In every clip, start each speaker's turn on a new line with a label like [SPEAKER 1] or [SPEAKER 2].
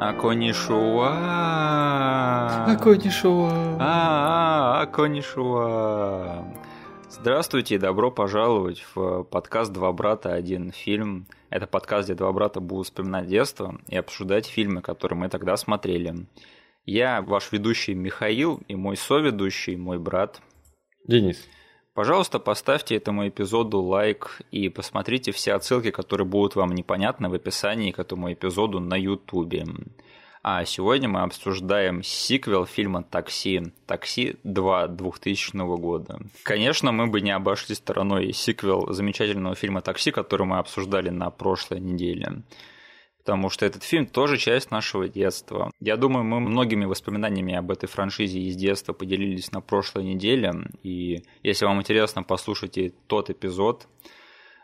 [SPEAKER 1] Аконишуа.
[SPEAKER 2] Аконишуа.
[SPEAKER 1] А, Аконишуа. Здравствуйте и добро пожаловать в подкаст «Два брата. Один фильм». Это подкаст, где два брата будут вспоминать детство и обсуждать фильмы, которые мы тогда смотрели. Я ваш ведущий Михаил и мой соведущий, мой брат.
[SPEAKER 2] Денис.
[SPEAKER 1] Пожалуйста, поставьте этому эпизоду лайк и посмотрите все отсылки, которые будут вам непонятны в описании к этому эпизоду на Ютубе. А сегодня мы обсуждаем сиквел фильма «Такси», «Такси 2» 2000 года. Конечно, мы бы не обошли стороной сиквел замечательного фильма «Такси», который мы обсуждали на прошлой неделе потому что этот фильм тоже часть нашего детства. Я думаю, мы многими воспоминаниями об этой франшизе из детства поделились на прошлой неделе, и если вам интересно, послушайте тот эпизод.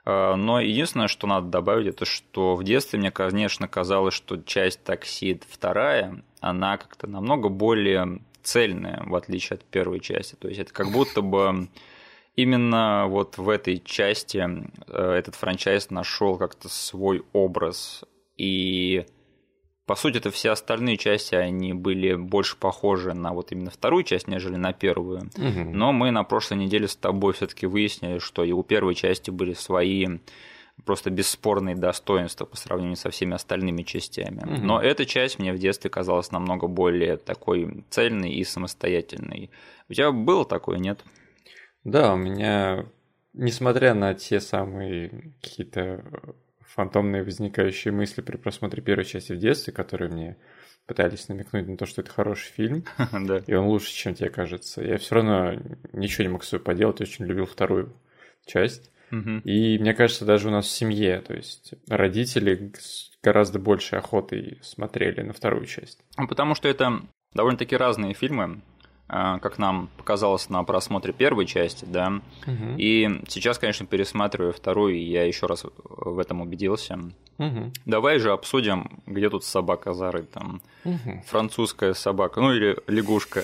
[SPEAKER 1] А, но единственное, что надо добавить, это что в детстве мне, конечно, казалось, что часть «Такси» вторая, она как-то намного более цельная, в отличие от первой части. То есть это как будто бы именно вот в этой части э, этот франчайз нашел как-то свой образ и по сути, это все остальные части, они были больше похожи на вот именно вторую часть, нежели на первую. Угу. Но мы на прошлой неделе с тобой все-таки выяснили, что и у первой части были свои просто бесспорные достоинства по сравнению со всеми остальными частями. Угу. Но эта часть мне в детстве казалась намного более такой цельной и самостоятельной. У тебя было такое, нет?
[SPEAKER 2] Да, у меня, несмотря на те самые какие-то фантомные возникающие мысли при просмотре первой части в детстве, которые мне пытались намекнуть на то, что это хороший фильм, и он лучше, чем тебе кажется. Я все равно ничего не мог с собой поделать, очень любил вторую часть. И мне кажется, даже у нас в семье, то есть родители с гораздо большей охотой смотрели на вторую часть.
[SPEAKER 1] Ну, потому что это довольно-таки разные фильмы. А, как нам показалось на просмотре первой части, да. Угу. И сейчас, конечно, пересматриваю вторую, и я еще раз в этом убедился. Угу. Давай же обсудим, где тут собака зарыта. Угу. Французская собака, ну или лягушка.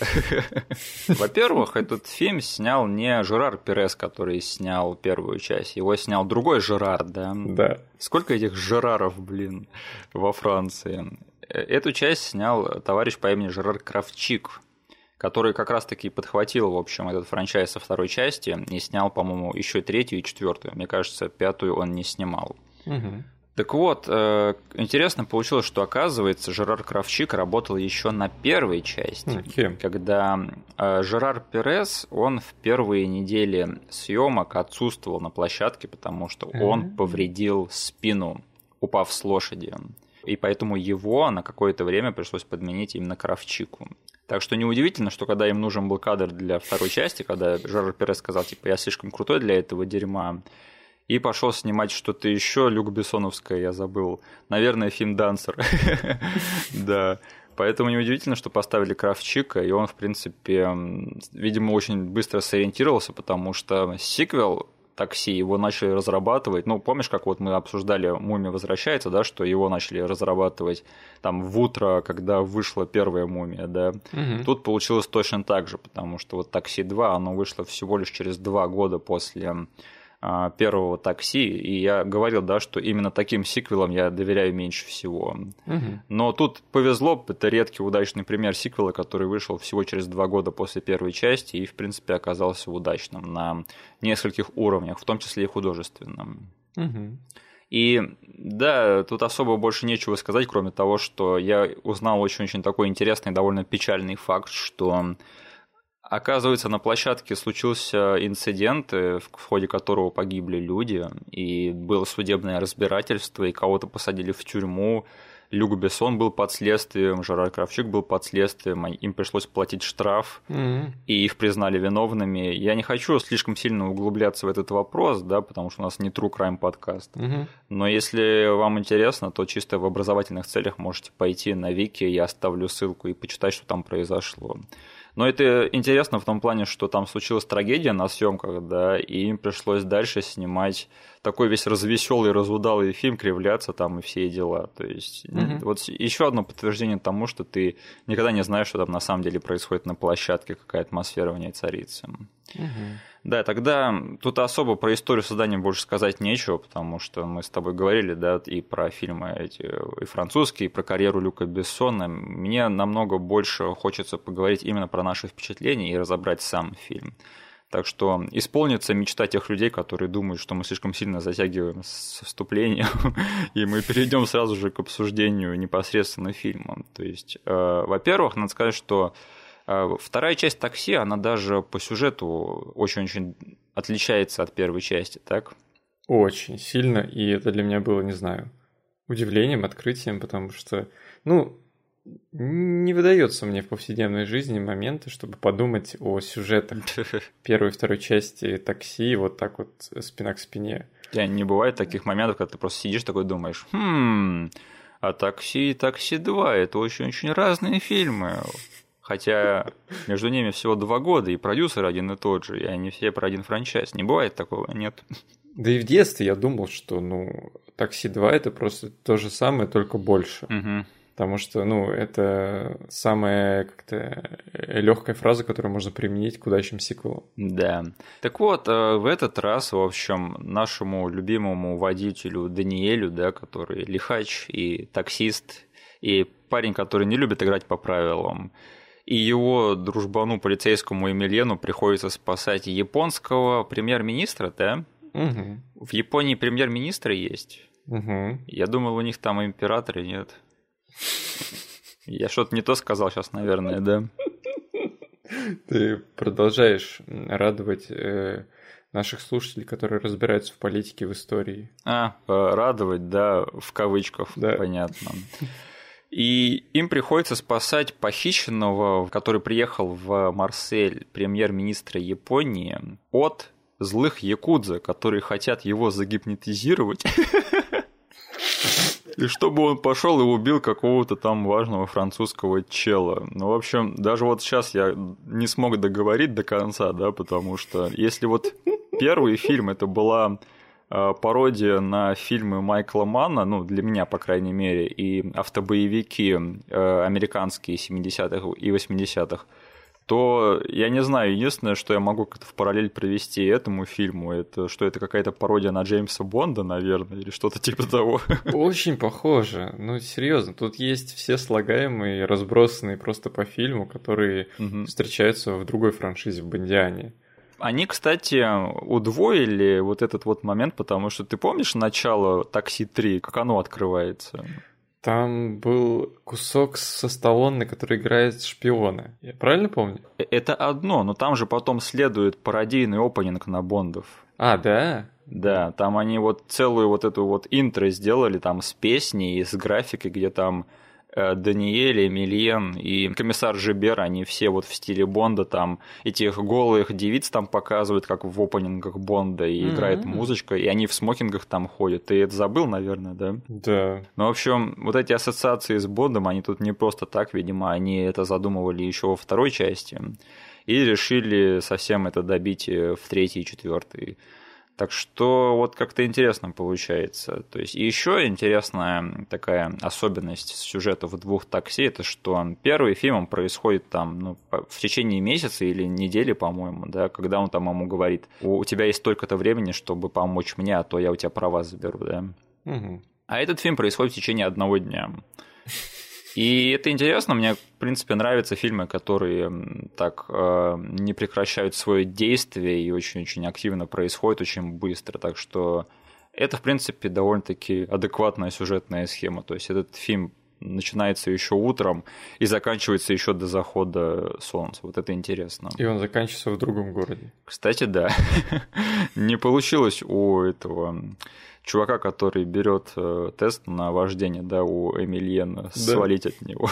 [SPEAKER 1] Во-первых, этот фильм снял не Жерар Перес, который снял первую часть, его снял другой Жерар, да?
[SPEAKER 2] Да.
[SPEAKER 1] Сколько этих Жераров, блин, во Франции? Э, эту часть снял товарищ по имени Жерар Кравчик который как раз-таки подхватил, в общем, этот франчайз со второй части и снял, по-моему, еще третью и четвертую. Мне кажется, пятую он не снимал. Угу. Так вот, э, интересно получилось, что оказывается Жерар Кравчик работал еще на первой части, okay. когда э, Жерар Перес, он в первые недели съемок отсутствовал на площадке, потому что mm-hmm. он повредил спину, упав с лошади. И поэтому его на какое-то время пришлось подменить именно Кравчику. Так что неудивительно, что когда им нужен был кадр для второй части, когда Жерар Перес сказал, типа, я слишком крутой для этого дерьма, и пошел снимать что-то еще, Люк Бессоновское, я забыл. Наверное, фильм «Дансер». Да. Поэтому неудивительно, что поставили Кравчика, и он, в принципе, видимо, очень быстро сориентировался, потому что сиквел такси, его начали разрабатывать. Ну, помнишь, как вот мы обсуждали «Мумия возвращается», да, что его начали разрабатывать там в утро, когда вышла первая «Мумия», да. Угу. Тут получилось точно так же, потому что вот «Такси 2», оно вышло всего лишь через два года после первого такси, и я говорил, да, что именно таким сиквелам я доверяю меньше всего. Угу. Но тут повезло, это редкий удачный пример сиквела, который вышел всего через два года после первой части и, в принципе, оказался удачным на нескольких уровнях, в том числе и художественном. Угу. И да, тут особо больше нечего сказать, кроме того, что я узнал очень-очень такой интересный, довольно печальный факт, что Оказывается, на площадке случился инцидент, э, в ходе которого погибли люди, и было судебное разбирательство, и кого-то посадили в тюрьму. Люк Бессон был под следствием, Жерар Кравчук был под следствием, им пришлось платить штраф, mm-hmm. и их признали виновными. Я не хочу слишком сильно углубляться в этот вопрос, да, потому что у нас не True Crime подкаст. Mm-hmm. Но если вам интересно, то чисто в образовательных целях можете пойти на Вики, я оставлю ссылку и почитать, что там произошло. Но это интересно в том плане, что там случилась трагедия на съемках, да, и им пришлось дальше снимать такой весь развеселый, разудалый фильм, кривляться там и все дела. То есть угу. вот еще одно подтверждение тому, что ты никогда не знаешь, что там на самом деле происходит на площадке, какая атмосфера в ней царится. Угу. Да, тогда тут особо про историю создания больше сказать нечего, потому что мы с тобой говорили, да, и про фильмы эти, и французские, и про карьеру Люка Бессона. Мне намного больше хочется поговорить именно про наши впечатления и разобрать сам фильм. Так что исполнится мечта тех людей, которые думают, что мы слишком сильно затягиваем с вступлением, и мы перейдем сразу же к обсуждению непосредственно фильма. То есть, э, во-первых, надо сказать, что вторая часть такси, она даже по сюжету очень-очень отличается от первой части, так?
[SPEAKER 2] Очень сильно, и это для меня было, не знаю, удивлением, открытием, потому что, ну, не выдается мне в повседневной жизни моменты, чтобы подумать о сюжетах первой и второй части такси, вот так вот спина к спине.
[SPEAKER 1] Я не бывает таких моментов, когда ты просто сидишь такой думаешь, хм, а такси и такси 2 это очень-очень разные фильмы. Хотя между ними всего два года, и продюсер один и тот же, и они все про один франчайз. Не бывает такого, нет?
[SPEAKER 2] Да и в детстве я думал, что, ну, такси 2 это просто то же самое, только больше.
[SPEAKER 1] Угу
[SPEAKER 2] потому что, ну, это самая как-то легкая фраза, которую можно применить к удачным сиквелам.
[SPEAKER 1] Да. Так вот, э, в этот раз, в общем, нашему любимому водителю Даниэлю, да, который лихач и таксист, и парень, который не любит играть по правилам, и его дружбану полицейскому Эмилену приходится спасать японского премьер-министра, да?
[SPEAKER 2] Угу.
[SPEAKER 1] В Японии премьер-министр есть.
[SPEAKER 2] Угу.
[SPEAKER 1] Я думал, у них там император и нет. Я что-то не то сказал сейчас, наверное, да?
[SPEAKER 2] Ты продолжаешь радовать э, наших слушателей, которые разбираются в политике, в истории.
[SPEAKER 1] А, э, радовать, да, в кавычках, да. понятно. И им приходится спасать похищенного, который приехал в Марсель, премьер-министра Японии, от злых якудза, которые хотят его загипнотизировать И чтобы он пошел и убил какого-то там важного французского чела. Ну, в общем, даже вот сейчас я не смог договорить до конца, да, потому что если вот первый фильм это была пародия на фильмы Майкла Манна, ну, для меня, по крайней мере, и автобоевики э, американские 70-х и 80-х, то я не знаю, единственное, что я могу как-то в параллель провести этому фильму, это что это какая-то пародия на Джеймса Бонда, наверное, или что-то типа того.
[SPEAKER 2] Очень похоже. Ну, серьезно, тут есть все слагаемые, разбросанные просто по фильму, которые угу. встречаются в другой франшизе, в Бондиане.
[SPEAKER 1] Они, кстати, удвоили вот этот вот момент, потому что ты помнишь начало «Такси 3», как оно открывается?
[SPEAKER 2] Там был кусок со Сталлоне, который играет шпиона. Я правильно помню?
[SPEAKER 1] Э, это одно, но там же потом следует пародийный опенинг на Бондов.
[SPEAKER 2] А, да?
[SPEAKER 1] Да, там они вот целую вот эту вот интро сделали там с песней и с графикой, где там Даниэль, Эмильен и комиссар Жибер, они все вот в стиле Бонда, там этих голых девиц там показывают, как в опенингах Бонда, и mm-hmm. играет музычка, и они в смокингах там ходят. Ты это забыл, наверное, да?
[SPEAKER 2] Да.
[SPEAKER 1] Ну, в общем, вот эти ассоциации с Бондом, они тут не просто так, видимо, они это задумывали еще во второй части и решили совсем это добить в третьей и четвертой. Так что вот как-то интересно получается. То есть и еще интересная такая особенность сюжета в двух такси, это что первый фильм он происходит там ну, в течение месяца или недели, по-моему, да, когда он там ему говорит, у тебя есть столько-то времени, чтобы помочь мне, а то я у тебя права заберу, да.
[SPEAKER 2] Угу.
[SPEAKER 1] А этот фильм происходит в течение одного дня. И это интересно, мне, в принципе, нравятся фильмы, которые так э, не прекращают свое действие и очень-очень активно происходят очень быстро. Так что это, в принципе, довольно-таки адекватная сюжетная схема. То есть этот фильм начинается еще утром и заканчивается еще до захода солнца. Вот это интересно.
[SPEAKER 2] И он заканчивается в другом городе.
[SPEAKER 1] Кстати, да. Не получилось у этого чувака, который берет э, тест на вождение, да, у Эмильена, да. свалить от него.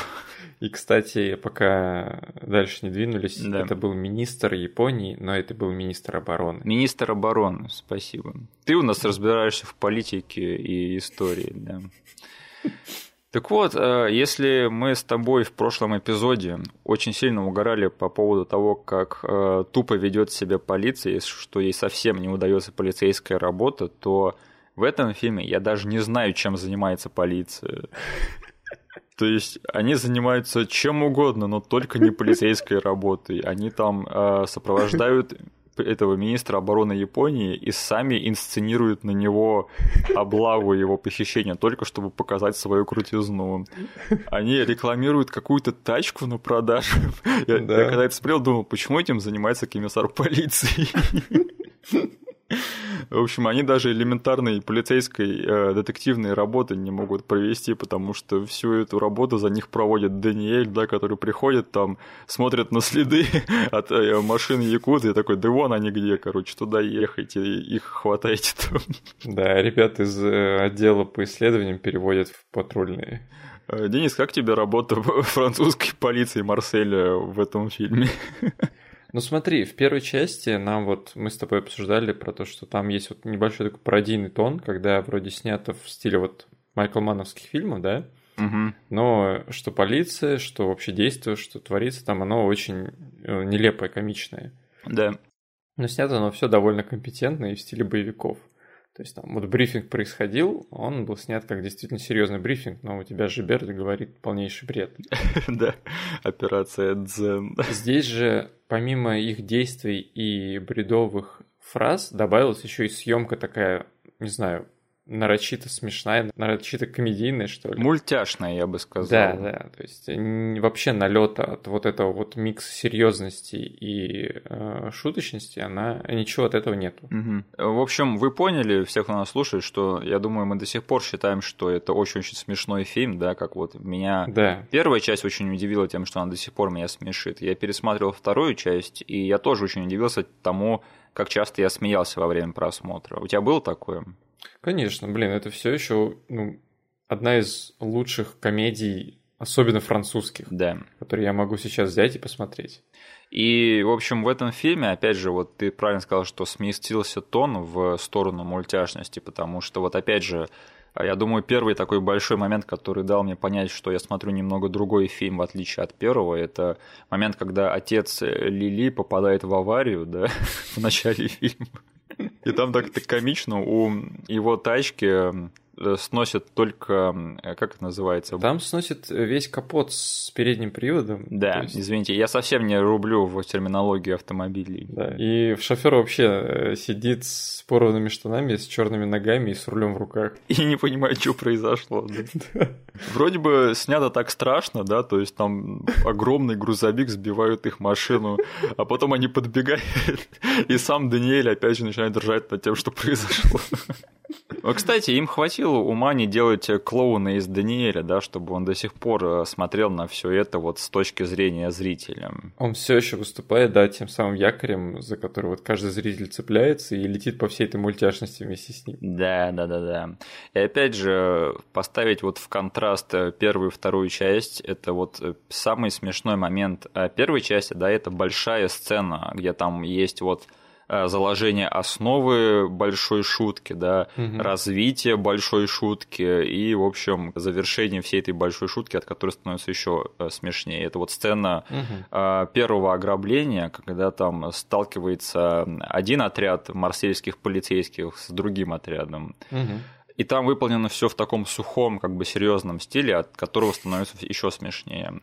[SPEAKER 2] И, кстати, пока дальше не двинулись, да. это был министр Японии, но это был министр обороны.
[SPEAKER 1] Министр обороны, спасибо. Ты у нас разбираешься в политике и истории, да. Так вот, э, если мы с тобой в прошлом эпизоде очень сильно угорали по поводу того, как э, тупо ведет себя полиция, что ей совсем не удается полицейская работа, то в этом фильме я даже не знаю, чем занимается полиция. То есть они занимаются чем угодно, но только не полицейской работой. Они там э, сопровождают этого министра обороны Японии и сами инсценируют на него облаву его похищения, только чтобы показать свою крутизну. Они рекламируют какую-то тачку на продажу. Я, да. я когда это смотрел, думал, почему этим занимается комиссар полиции? В общем, они даже элементарной полицейской э, детективной работы не могут провести, потому что всю эту работу за них проводит Даниэль, да, который приходит там, смотрит на следы от э, машины Якудзы и такой, да вон они где, короче, туда ехайте, их хватайте там.
[SPEAKER 2] Да, ребят из э, отдела по исследованиям переводят в патрульные.
[SPEAKER 1] Э, Денис, как тебе работа французской полиции Марселя в этом фильме?
[SPEAKER 2] Ну смотри, в первой части нам вот мы с тобой обсуждали про то, что там есть вот небольшой такой пародийный тон, когда вроде снято в стиле вот Майкл Мановских фильмов, да? Угу. Но что полиция, что вообще действие, что творится там, оно очень э, нелепое, комичное.
[SPEAKER 1] Да.
[SPEAKER 2] Но снято оно все довольно компетентно и в стиле боевиков. То есть там вот брифинг происходил, он был снят как действительно серьезный брифинг, но у тебя же Берд говорит полнейший бред.
[SPEAKER 1] Да, операция Дзен.
[SPEAKER 2] Здесь же помимо их действий и бредовых фраз добавилась еще и съемка такая, не знаю, нарочито смешная, нарочито комедийная, что ли.
[SPEAKER 1] Мультяшная, я бы сказал.
[SPEAKER 2] Да, да. То есть вообще налета от вот этого вот микса серьезности и э, шуточности, она ничего от этого нету.
[SPEAKER 1] Угу. В общем, вы поняли, всех, кто нас слушает, что я думаю, мы до сих пор считаем, что это очень-очень смешной фильм, да, как вот меня.
[SPEAKER 2] Да.
[SPEAKER 1] Первая часть очень удивила тем, что она до сих пор меня смешит. Я пересматривал вторую часть, и я тоже очень удивился тому, как часто я смеялся во время просмотра. У тебя было такое?
[SPEAKER 2] Конечно, блин, это все еще ну, одна из лучших комедий, особенно французских,
[SPEAKER 1] да.
[SPEAKER 2] которые я могу сейчас взять и посмотреть.
[SPEAKER 1] И, в общем, в этом фильме, опять же, вот ты правильно сказал, что сместился тон в сторону мультяшности, потому что, вот опять же, я думаю, первый такой большой момент, который дал мне понять, что я смотрю немного другой фильм, в отличие от первого, это момент, когда отец Лили попадает в аварию, да, в начале фильма. И там так-то комично, у его тачки Э, сносит только, э, как это называется?
[SPEAKER 2] Там сносит весь капот с передним приводом.
[SPEAKER 1] Да, есть... извините, я совсем не рублю в терминологии автомобилей.
[SPEAKER 2] Да, и шофер вообще э, сидит с порванными штанами, с черными ногами и с рулем в руках.
[SPEAKER 1] И не понимает, что произошло. Вроде бы снято так страшно, да, то есть там огромный грузовик сбивают их машину, а потом они подбегают, и сам Даниэль опять же начинает держать над тем, что произошло. Кстати, им хватило ума не делать клоуна из Даниэля, да, чтобы он до сих пор э, смотрел на все это вот с точки зрения зрителя.
[SPEAKER 2] Он все еще выступает, да, тем самым якорем, за который вот каждый зритель цепляется и летит по всей этой мультяшности вместе с ним.
[SPEAKER 1] Да, да, да, да. И опять же, поставить вот в контраст э, первую и вторую часть, это вот э, самый смешной момент первой части, да, это большая сцена, где там есть вот Э, заложение основы большой шутки, да, угу. развитие большой шутки и, в общем, завершение всей этой большой шутки, от которой становится еще э, смешнее. Это вот сцена угу. первого ограбления, когда там сталкивается один отряд марсельских полицейских с другим отрядом. Угу. И там выполнено все в таком сухом, как бы серьезном стиле, от которого становится еще смешнее.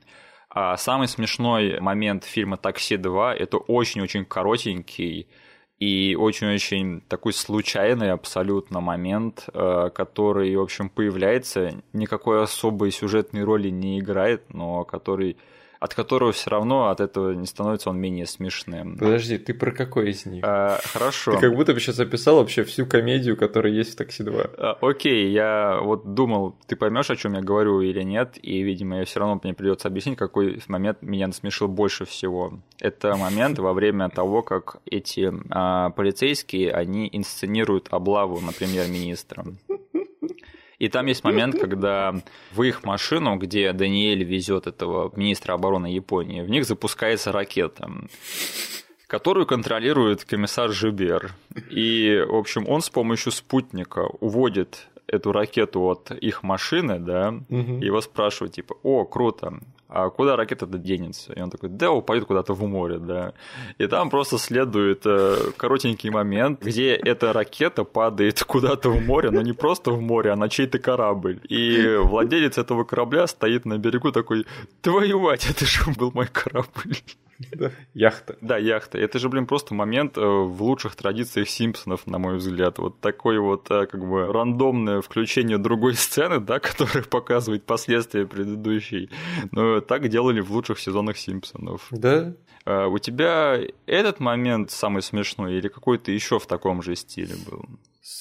[SPEAKER 1] А самый смешной момент фильма «Такси 2» — это очень-очень коротенький и очень-очень такой случайный абсолютно момент, э, который, в общем, появляется, никакой особой сюжетной роли не играет, но который от которого все равно от этого не становится он менее смешным.
[SPEAKER 2] Подожди, ты про какой из них?
[SPEAKER 1] А, хорошо.
[SPEAKER 2] Ты как будто бы сейчас описал вообще всю комедию, которая есть в «Такси 2».
[SPEAKER 1] А, окей, я вот думал, ты поймешь, о чем я говорю или нет, и, видимо, я все равно мне придется объяснить, какой момент меня насмешил больше всего. Это момент во время того, как эти а, полицейские, они инсценируют облаву на премьер-министра. И там есть момент, когда в их машину, где Даниэль везет этого министра обороны Японии, в них запускается ракета которую контролирует комиссар Жибер. И, в общем, он с помощью спутника уводит эту ракету от их машины, да, угу. и его спрашивают, типа, о, круто, а куда ракета-то денется? И он такой, да, упадет куда-то в море, да. И там просто следует э, коротенький момент, где эта ракета падает куда-то в море, но не просто в море, а на чей-то корабль. И владелец этого корабля стоит на берегу такой, твою мать, это же был мой корабль.
[SPEAKER 2] Яхта.
[SPEAKER 1] Да, яхта. Это же, блин, просто момент э, в лучших традициях Симпсонов, на мой взгляд. Вот такое вот, э, как бы, рандомное включение другой сцены, да, которая показывает последствия предыдущей. Но так делали в лучших сезонах Симпсонов.
[SPEAKER 2] Да.
[SPEAKER 1] А у тебя этот момент самый смешной или какой-то еще в таком же стиле был?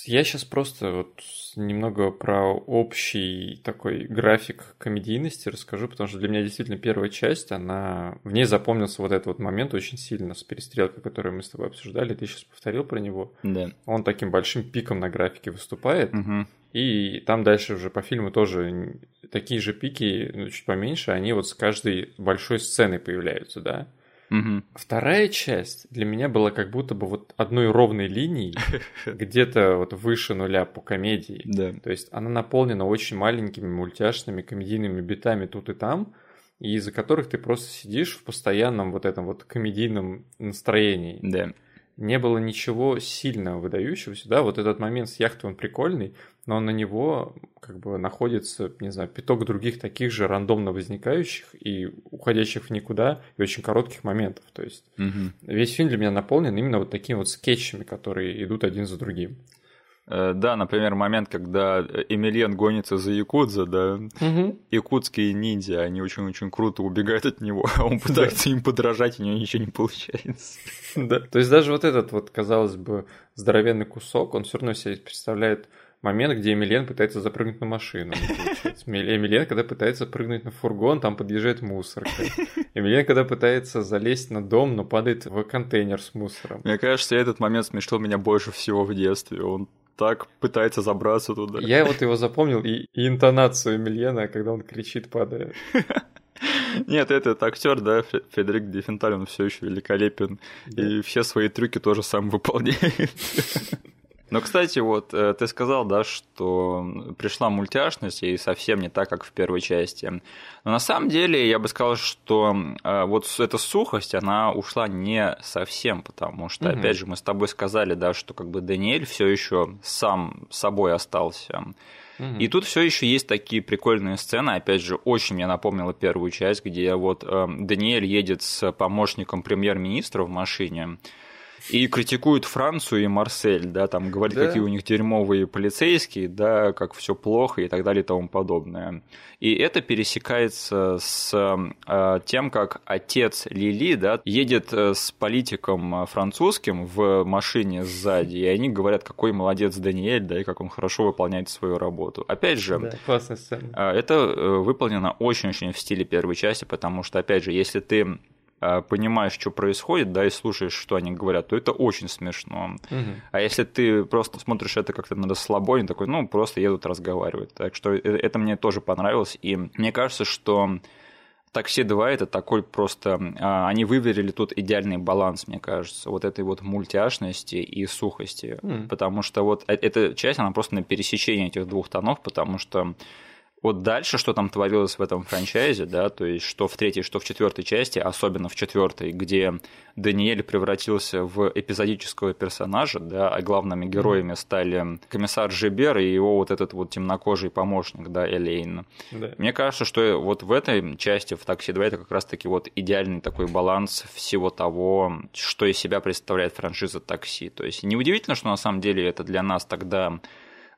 [SPEAKER 2] Я сейчас просто вот немного про общий такой график комедийности расскажу, потому что для меня действительно первая часть, она... В ней запомнился вот этот вот момент очень сильно с перестрелкой, которую мы с тобой обсуждали. Ты сейчас повторил про него.
[SPEAKER 1] Да.
[SPEAKER 2] Он таким большим пиком на графике выступает.
[SPEAKER 1] Угу.
[SPEAKER 2] И там дальше уже по фильму тоже такие же пики, ну, чуть поменьше, они вот с каждой большой сценой появляются, да.
[SPEAKER 1] Угу.
[SPEAKER 2] Вторая часть для меня была как будто бы вот одной ровной линией, где-то вот выше нуля по комедии.
[SPEAKER 1] Да.
[SPEAKER 2] То есть она наполнена очень маленькими мультяшными комедийными битами тут и там, и из-за которых ты просто сидишь в постоянном вот этом вот комедийном настроении.
[SPEAKER 1] Да.
[SPEAKER 2] Не было ничего сильно выдающегося, да, вот этот момент с яхтой, он прикольный, но на него как бы находится, не знаю, пяток других таких же рандомно возникающих и уходящих в никуда и очень коротких моментов. То есть
[SPEAKER 1] угу.
[SPEAKER 2] весь фильм для меня наполнен именно вот такими вот скетчами, которые идут один за другим.
[SPEAKER 1] Э, да, например, момент, когда Эмилиан гонится за Якудза, да,
[SPEAKER 2] угу.
[SPEAKER 1] якутские ниндзя, они очень-очень круто убегают от него, а он пытается им подражать, и у него ничего не получается.
[SPEAKER 2] Да, то есть даже вот этот вот, казалось бы, здоровенный кусок, он все равно себе представляет момент, где Эмилен пытается запрыгнуть на машину. Эмилен, когда пытается прыгнуть на фургон, там подъезжает мусорка. Эмилен, когда пытается залезть на дом, но падает в контейнер с мусором.
[SPEAKER 1] Мне кажется, этот момент смешил меня больше всего в детстве. Он так пытается забраться туда.
[SPEAKER 2] Я вот его запомнил и, и интонацию Эмильена, когда он кричит, падая.
[SPEAKER 1] Нет, этот актер, да, Федерик Дефенталь, он все еще великолепен. И все свои трюки тоже сам выполняет. Но, кстати, вот э, ты сказал, да, что пришла мультяшность и совсем не так, как в первой части. Но на самом деле я бы сказал, что э, вот эта сухость, она ушла не совсем, потому что, угу. опять же, мы с тобой сказали, да, что как бы Даниэль все еще сам собой остался.
[SPEAKER 2] Угу.
[SPEAKER 1] И тут все еще есть такие прикольные сцены. Опять же, очень мне напомнила первую часть, где вот э, Даниэль едет с помощником премьер-министра в машине и критикуют Францию и Марсель, да, там говорят, да. какие у них дерьмовые полицейские, да, как все плохо и так далее и тому подобное. И это пересекается с э, тем, как отец Лили, да, едет э, с политиком французским в машине сзади, и они говорят, какой молодец Даниэль, да, и как он хорошо выполняет свою работу. Опять же,
[SPEAKER 2] да, классная сцена.
[SPEAKER 1] Э, это выполнено очень-очень в стиле первой части, потому что, опять же, если ты а, понимаешь, что происходит, да, и слушаешь, что они говорят, то это очень смешно.
[SPEAKER 2] Угу.
[SPEAKER 1] А если ты просто смотришь это как-то на расслабоне, такой, ну, просто едут разговаривать. Так что э, это мне тоже понравилось. И мне кажется, что Такси 2 это такой просто... А, они выверили тут идеальный баланс, мне кажется, вот этой вот мультяшности и сухости.
[SPEAKER 2] Mm.
[SPEAKER 1] Потому что вот э, эта часть, она просто на пересечении этих двух тонов, потому что вот дальше, что там творилось в этом франчайзе, да, то есть что в третьей, что в четвертой части, особенно в четвертой, где Даниэль превратился в эпизодического персонажа, да, а главными героями стали комиссар Жибер и его вот этот вот темнокожий помощник, да, Элейн.
[SPEAKER 2] Да.
[SPEAKER 1] Мне кажется, что вот в этой части, в «Такси 2» это как раз-таки вот идеальный такой баланс всего того, что из себя представляет франшиза «Такси». То есть неудивительно, что на самом деле это для нас тогда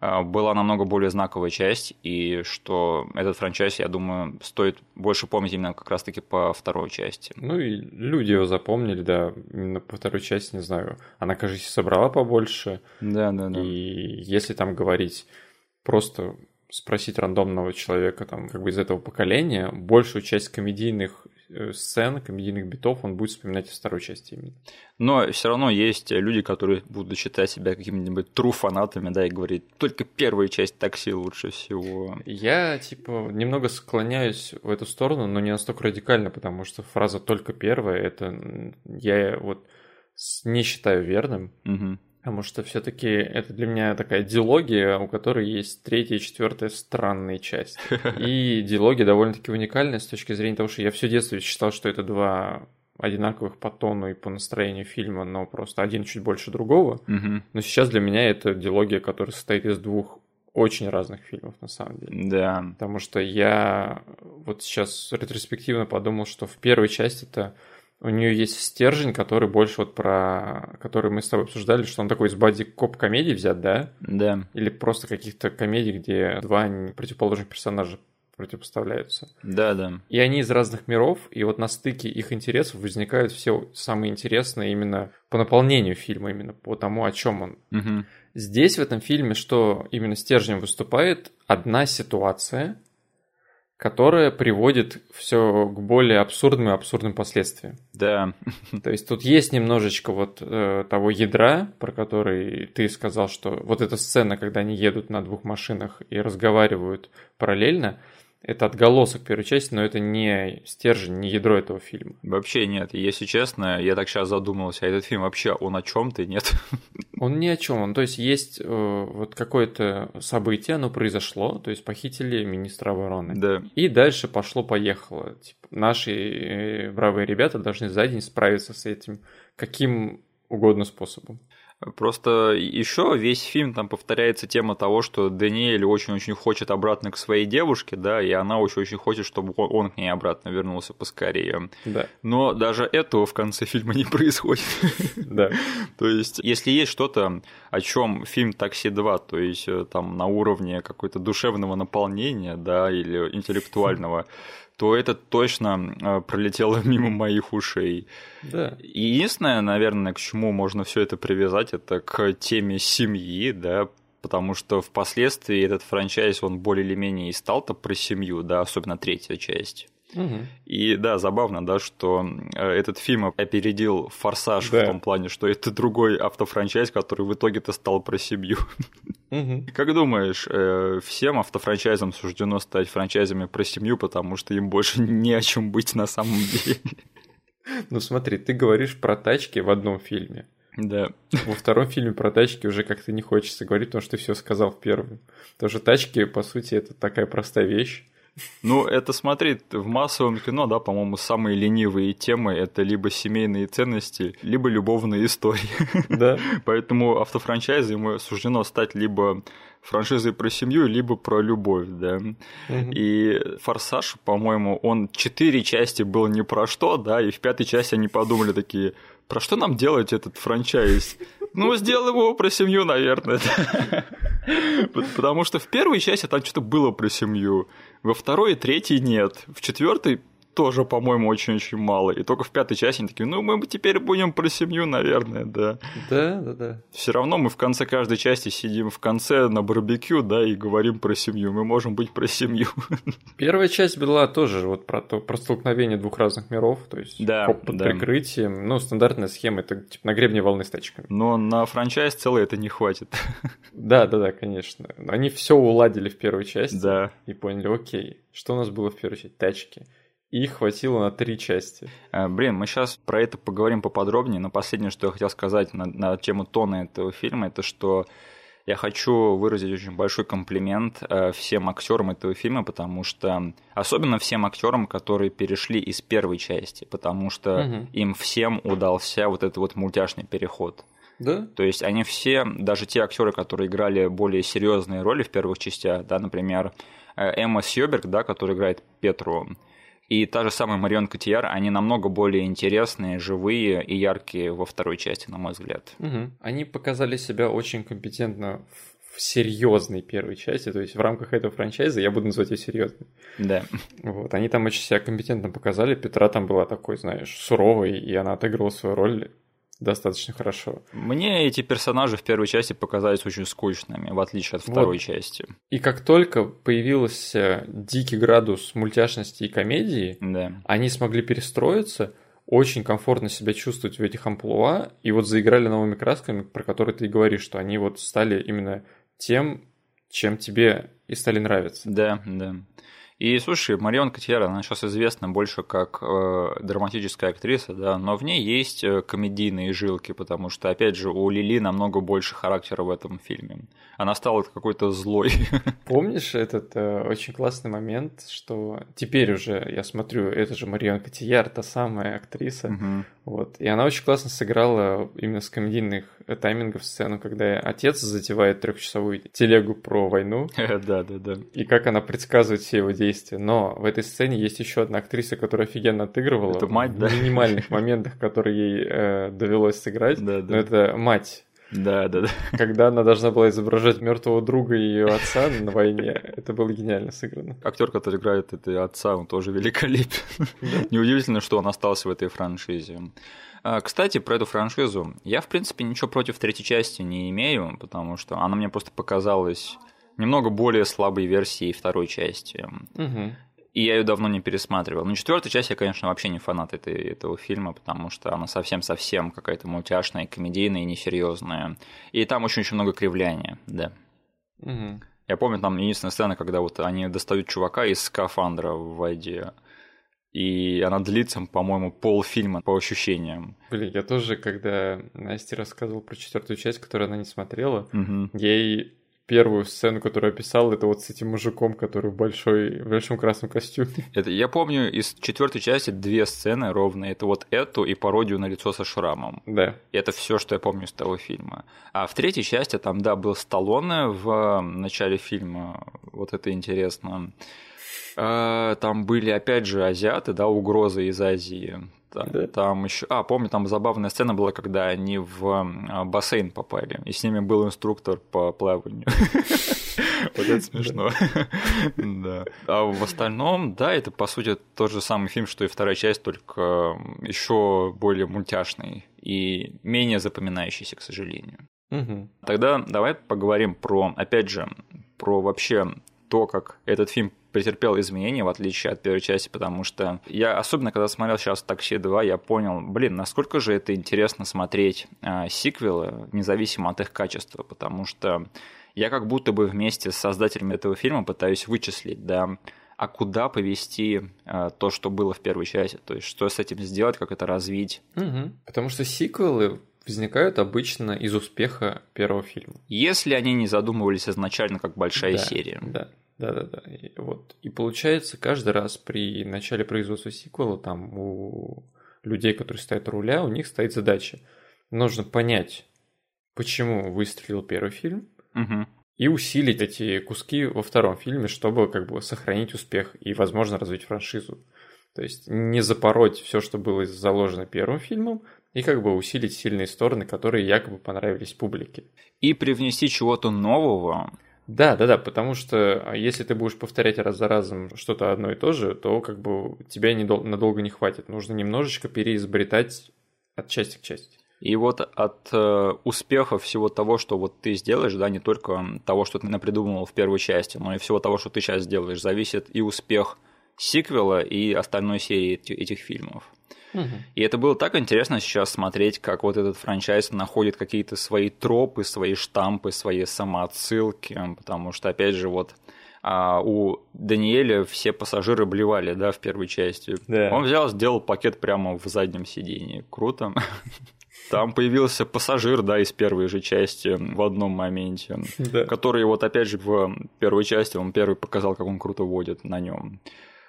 [SPEAKER 1] была намного более знаковая часть, и что этот франчайз, я думаю, стоит больше помнить именно как раз-таки по второй части.
[SPEAKER 2] Ну и люди его запомнили, да, именно по второй части, не знаю, она, кажется, собрала побольше.
[SPEAKER 1] Да, да, да.
[SPEAKER 2] И если там говорить просто спросить рандомного человека там как бы из этого поколения, большую часть комедийных сцен, комедийных битов он будет вспоминать из второй части именно.
[SPEAKER 1] Но все равно есть люди, которые будут считать себя какими-нибудь true фанатами, да, и говорить, только первая часть такси лучше всего.
[SPEAKER 2] Я, типа, немного склоняюсь в эту сторону, но не настолько радикально, потому что фраза «только первая» — это я вот не считаю верным.
[SPEAKER 1] Угу.
[SPEAKER 2] Потому что все-таки это для меня такая диалогия, у которой есть третья и четвертая странные части. И диалогия довольно-таки уникальная с точки зрения того, что я все детство считал, что это два одинаковых по тону и по настроению фильма, но просто один чуть больше другого.
[SPEAKER 1] Угу.
[SPEAKER 2] Но сейчас для меня это диалогия, которая состоит из двух очень разных фильмов, на самом деле.
[SPEAKER 1] Да.
[SPEAKER 2] Потому что я вот сейчас ретроспективно подумал, что в первой части это у нее есть стержень, который больше вот про... Который мы с тобой обсуждали, что он такой из боди-коп комедий взят, да?
[SPEAKER 1] Да.
[SPEAKER 2] Или просто каких-то комедий, где два противоположных персонажа противопоставляются.
[SPEAKER 1] Да, да.
[SPEAKER 2] И они из разных миров, и вот на стыке их интересов возникают все самые интересные именно по наполнению фильма, именно по тому, о чем он.
[SPEAKER 1] Угу.
[SPEAKER 2] Здесь в этом фильме, что именно стержнем выступает, одна ситуация, которая приводит все к более абсурдным и абсурдным последствиям.
[SPEAKER 1] Да.
[SPEAKER 2] То есть тут есть немножечко вот э, того ядра, про который ты сказал, что вот эта сцена, когда они едут на двух машинах и разговаривают параллельно, это отголосок первой части, но это не стержень, не ядро этого фильма.
[SPEAKER 1] Вообще нет. Если честно, я так сейчас задумался, а этот фильм вообще он о чем-то нет?
[SPEAKER 2] Он ни о чем. Он, то есть есть э, вот какое-то событие, оно произошло, то есть похитили министра обороны.
[SPEAKER 1] Да.
[SPEAKER 2] И дальше пошло-поехало. Типа, наши э, бравые ребята должны за день справиться с этим каким угодно способом.
[SPEAKER 1] Просто еще весь фильм там повторяется тема того, что Даниэль очень-очень хочет обратно к своей девушке, да, и она очень-очень хочет, чтобы он к ней обратно вернулся поскорее.
[SPEAKER 2] Да.
[SPEAKER 1] Но даже этого в конце фильма не происходит.
[SPEAKER 2] Да.
[SPEAKER 1] То есть, если есть что-то, о чем фильм «Такси 2», то есть э, там на уровне какой-то душевного наполнения, да, или интеллектуального, то это точно э, пролетело мимо моих ушей.
[SPEAKER 2] Да.
[SPEAKER 1] Единственное, наверное, к чему можно все это привязать, это к теме семьи, да, потому что впоследствии этот франчайз, он более или менее и стал-то про семью, да, особенно третья часть.
[SPEAKER 2] Угу.
[SPEAKER 1] И да, забавно, да, что э, этот фильм опередил «Форсаж»
[SPEAKER 2] Да.
[SPEAKER 1] в том плане, что это другой автофранчайз, который в итоге-то стал про семью.
[SPEAKER 2] Угу.
[SPEAKER 1] Как думаешь, э, всем автофранчайзам суждено стать франчайзами про семью, потому что им больше не о чем быть на самом деле?
[SPEAKER 2] Ну смотри, ты говоришь про тачки в одном фильме.
[SPEAKER 1] Да.
[SPEAKER 2] Во втором фильме про тачки уже как-то не хочется говорить, потому что ты все сказал в первом. Потому что тачки, по сути, это такая простая вещь.
[SPEAKER 1] Ну, это смотри, в массовом кино, да, по-моему, самые ленивые темы это либо семейные ценности, либо любовные истории.
[SPEAKER 2] Да.
[SPEAKER 1] Поэтому автофранчайзе ему суждено стать либо франшизой про семью, либо про любовь, да.
[SPEAKER 2] Мгм.
[SPEAKER 1] И «Форсаж», по-моему, он четыре части был не про что, да, и в пятой части они подумали такие, про что нам делать этот франчайз? Ну, сделаем его про семью, наверное. Потому что в первой части там что-то было про семью, во второй и третьей нет, в четвертой тоже, по-моему, очень-очень мало. И только в пятой части они такие, ну, мы теперь будем про семью, наверное, да.
[SPEAKER 2] Да, да, да.
[SPEAKER 1] Все равно мы в конце каждой части сидим в конце на барбекю, да, и говорим про семью. Мы можем быть про семью.
[SPEAKER 2] Первая часть была тоже вот про, то, про столкновение двух разных миров, то есть
[SPEAKER 1] Да,
[SPEAKER 2] под
[SPEAKER 1] да.
[SPEAKER 2] прикрытием. Ну, стандартная схема, это типа на гребне волны с тачками.
[SPEAKER 1] Но на франчайз целый это не хватит.
[SPEAKER 2] Да, да, да, конечно. Они все уладили в первой части
[SPEAKER 1] Да.
[SPEAKER 2] и поняли, окей, что у нас было в первой части? Тачки. Их хватило на три части.
[SPEAKER 1] А, Блин, мы сейчас про это поговорим поподробнее, но последнее, что я хотел сказать на, на тему тона этого фильма, это что я хочу выразить очень большой комплимент э, всем актерам этого фильма, потому что особенно всем актерам, которые перешли из первой части, потому что
[SPEAKER 2] Мгм.
[SPEAKER 1] им всем удался вот этот вот мультяшный переход.
[SPEAKER 2] Да?
[SPEAKER 1] То есть они все, даже те актеры, которые играли более серьезные роли в первых частях, да, например, э, Эмма Сьюберг, да, которая играет Петру, и та же самая Марион Котияр, они намного более интересные, живые и яркие во второй части, на мой взгляд.
[SPEAKER 2] Мгм. Они показали себя очень компетентно в серьезной первой части, то есть в рамках этого франчайза я буду называть ее серьезной.
[SPEAKER 1] Да.
[SPEAKER 2] Вот, они там очень себя компетентно показали. Петра там была такой, знаешь, суровой, и она отыгрывала свою роль достаточно хорошо.
[SPEAKER 1] Мне эти персонажи в первой части показались очень скучными, в отличие от второй
[SPEAKER 2] Вот.
[SPEAKER 1] части.
[SPEAKER 2] И как только появился дикий градус мультяшности и комедии,
[SPEAKER 1] Да.
[SPEAKER 2] они смогли перестроиться, очень комфортно себя чувствовать в этих амплуа, и вот заиграли новыми красками, про которые ты и говоришь, что они вот стали именно тем, чем тебе и стали нравиться.
[SPEAKER 1] Да, да. И слушай, Марион Котияр, она сейчас известна больше как э, драматическая актриса, да, но в ней есть э, комедийные жилки, потому что, опять же, у Лили намного больше характера в этом фильме. Она стала какой-то злой.
[SPEAKER 2] Помнишь этот э, очень классный момент, что теперь уже я смотрю, это же Марион Котияр, та самая актриса,
[SPEAKER 1] Мгм.
[SPEAKER 2] вот, и она очень классно сыграла именно с комедийных э, таймингов сцену, когда отец затевает трехчасовую телегу про войну,
[SPEAKER 1] Да, да, да.
[SPEAKER 2] и как она предсказывает все его действия, действия. Но в этой сцене есть еще одна актриса, которая офигенно отыгрывала.
[SPEAKER 1] Это мать,
[SPEAKER 2] в
[SPEAKER 1] да?
[SPEAKER 2] минимальных моментах, которые ей э, довелось сыграть.
[SPEAKER 1] Да, да.
[SPEAKER 2] Но это мать.
[SPEAKER 1] Да, да, да.
[SPEAKER 2] Когда она должна была изображать мертвого друга и ее отца на войне, это было гениально сыграно.
[SPEAKER 1] Актер, который играет это отца, он тоже великолепен. Неудивительно, что он остался в этой франшизе. А, Кстати, про эту франшизу. Я, в принципе, ничего против третьей части не имею, потому что она мне просто показалась немного более слабой версией второй части.
[SPEAKER 2] Мгм.
[SPEAKER 1] И я ее давно не пересматривал. Но четвертая часть я, конечно, вообще не фанат этой, этого фильма, потому что она совсем-совсем какая-то мультяшная, комедийная и несерьезная. И там очень-очень много кривляния, да.
[SPEAKER 2] Мгм.
[SPEAKER 1] Я помню, там единственная сцена, когда вот они достают чувака из скафандра в воде. И она длится, по-моему, полфильма по ощущениям.
[SPEAKER 2] Блин, я тоже, когда Настя рассказывал про четвертую часть, которую она не смотрела,
[SPEAKER 1] Мгм.
[SPEAKER 2] ей первую сцену, которую описал, это вот с этим мужиком, который в большой, в большом красном костюме.
[SPEAKER 1] Это, я помню из четвертой части две сцены ровные. Это вот эту и пародию на лицо со шрамом.
[SPEAKER 2] Да.
[SPEAKER 1] И это все, что я помню из того фильма. А в третьей части там, да, был Сталлоне в начале фильма. Вот это интересно. А, Там были, опять же, азиаты, да, угрозы из Азии.
[SPEAKER 2] Да.
[SPEAKER 1] там еще. А, помню, там забавная сцена была, когда они в а, бассейн попали, и с ними был инструктор по плаванию. Вот это смешно. Да. А в остальном, да, это по сути тот же самый фильм, что и вторая часть, только еще более мультяшный и менее запоминающийся, к сожалению. Тогда давай поговорим про, опять же, про вообще то, как этот фильм претерпел изменения, в отличие от первой части, потому что я, особенно когда смотрел сейчас «Такси 2», я понял, блин, насколько же это интересно смотреть а, сиквелы, независимо от их качества, потому что я как будто бы вместе с создателями этого фильма пытаюсь вычислить, да, а куда повести а, то, что было в первой части, то есть что с этим сделать, как это развить.
[SPEAKER 2] Мгм. Потому что сиквелы возникают обычно из успеха первого фильма.
[SPEAKER 1] Если они не задумывались изначально как большая
[SPEAKER 2] Да,
[SPEAKER 1] серия.
[SPEAKER 2] Да, да, да, да. И, вот. и получается, каждый раз при начале производства сиквела там у людей, которые стоят у руля, у них стоит задача. Нужно понять, почему выстрелил первый фильм,
[SPEAKER 1] Мгм.
[SPEAKER 2] и усилить эти куски во втором фильме, чтобы как бы сохранить успех и, возможно, развить франшизу. То есть не запороть все, что было заложено первым фильмом, и как бы усилить сильные стороны, которые якобы понравились публике.
[SPEAKER 1] И привнести чего-то нового.
[SPEAKER 2] Да, да, да, потому что а, если ты будешь повторять раз за разом что-то одно и то же, то как бы тебя недол- надолго не хватит. Нужно немножечко переизобретать от части к части.
[SPEAKER 1] И вот от э, успеха всего того, что вот ты сделаешь, да, не только того, что ты напридумывал в первой части, но и всего того, что ты сейчас сделаешь, зависит и успех сиквела, и остальной серии эти- этих фильмов. И это было так интересно сейчас смотреть, как вот этот франчайз находит какие-то свои тропы, свои штампы, свои самоотсылки, потому что, опять же, вот а, у Даниэля все пассажиры блевали, да, в первой части.
[SPEAKER 2] Да.
[SPEAKER 1] Он взял, сделал пакет прямо в заднем сидении. Круто. Там появился пассажир, да, из первой же части в одном моменте,
[SPEAKER 2] Да.
[SPEAKER 1] который вот опять же в первой части, он первый показал, как он круто водит на нем.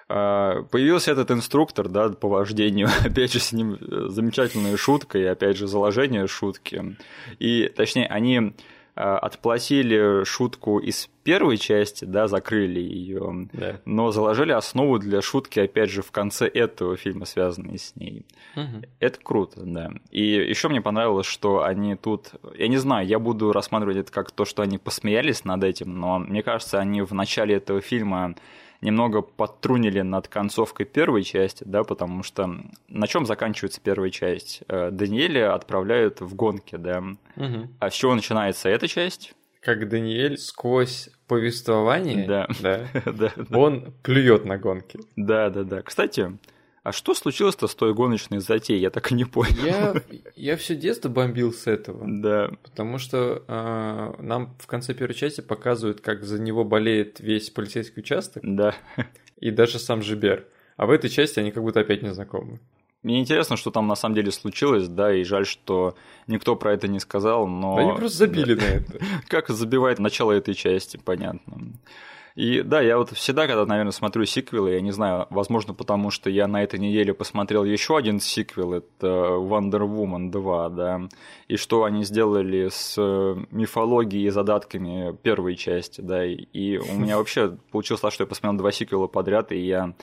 [SPEAKER 1] А, Появился этот инструктор, да, по вождению, опять же, с ним э, замечательная шутка, и опять же, заложение шутки. И, точнее, они а, отплатили шутку из первой части, да, закрыли ее,
[SPEAKER 2] Да.
[SPEAKER 1] но заложили основу для шутки, опять же, в конце этого фильма, связанной с ней.
[SPEAKER 2] Мгм.
[SPEAKER 1] Это круто, да. И еще мне понравилось, что они тут, я не знаю, я буду рассматривать это как то, что они посмеялись над этим, но мне кажется, они в начале этого фильма немного подтрунили над концовкой первой части, да, потому что на чем заканчивается первая часть? Э, Даниэля отправляют в гонки, да.
[SPEAKER 2] Мгм.
[SPEAKER 1] А с чего начинается эта часть?
[SPEAKER 2] Как Даниэль сквозь повествование,
[SPEAKER 1] да,
[SPEAKER 2] да,
[SPEAKER 1] да.
[SPEAKER 2] он плюет на гонки.
[SPEAKER 1] да, да, да. Кстати, а что случилось-то с той гоночной затеей? Я так и не понял.
[SPEAKER 2] Я, я все детство бомбил с этого.
[SPEAKER 1] Да,
[SPEAKER 2] Потому что а, нам в конце первой части показывают, как за него болеет весь полицейский участок
[SPEAKER 1] да.
[SPEAKER 2] и даже сам Жибер. А в этой части они как будто опять не знакомы.
[SPEAKER 1] Мне интересно, что там на самом деле случилось, да, и жаль, что никто про это не сказал, но...
[SPEAKER 2] Они просто забили на это.
[SPEAKER 1] Как забивает начало этой части, понятно. И да, я вот всегда, когда, наверное, смотрю сиквелы, я не знаю, возможно, потому что я на этой неделе посмотрел еще один сиквел, это Wonder Woman 2, да, и что они сделали с э, мифологией и задатками первой части, да, и у меня вообще получилось так, что я посмотрел два сиквела подряд, и я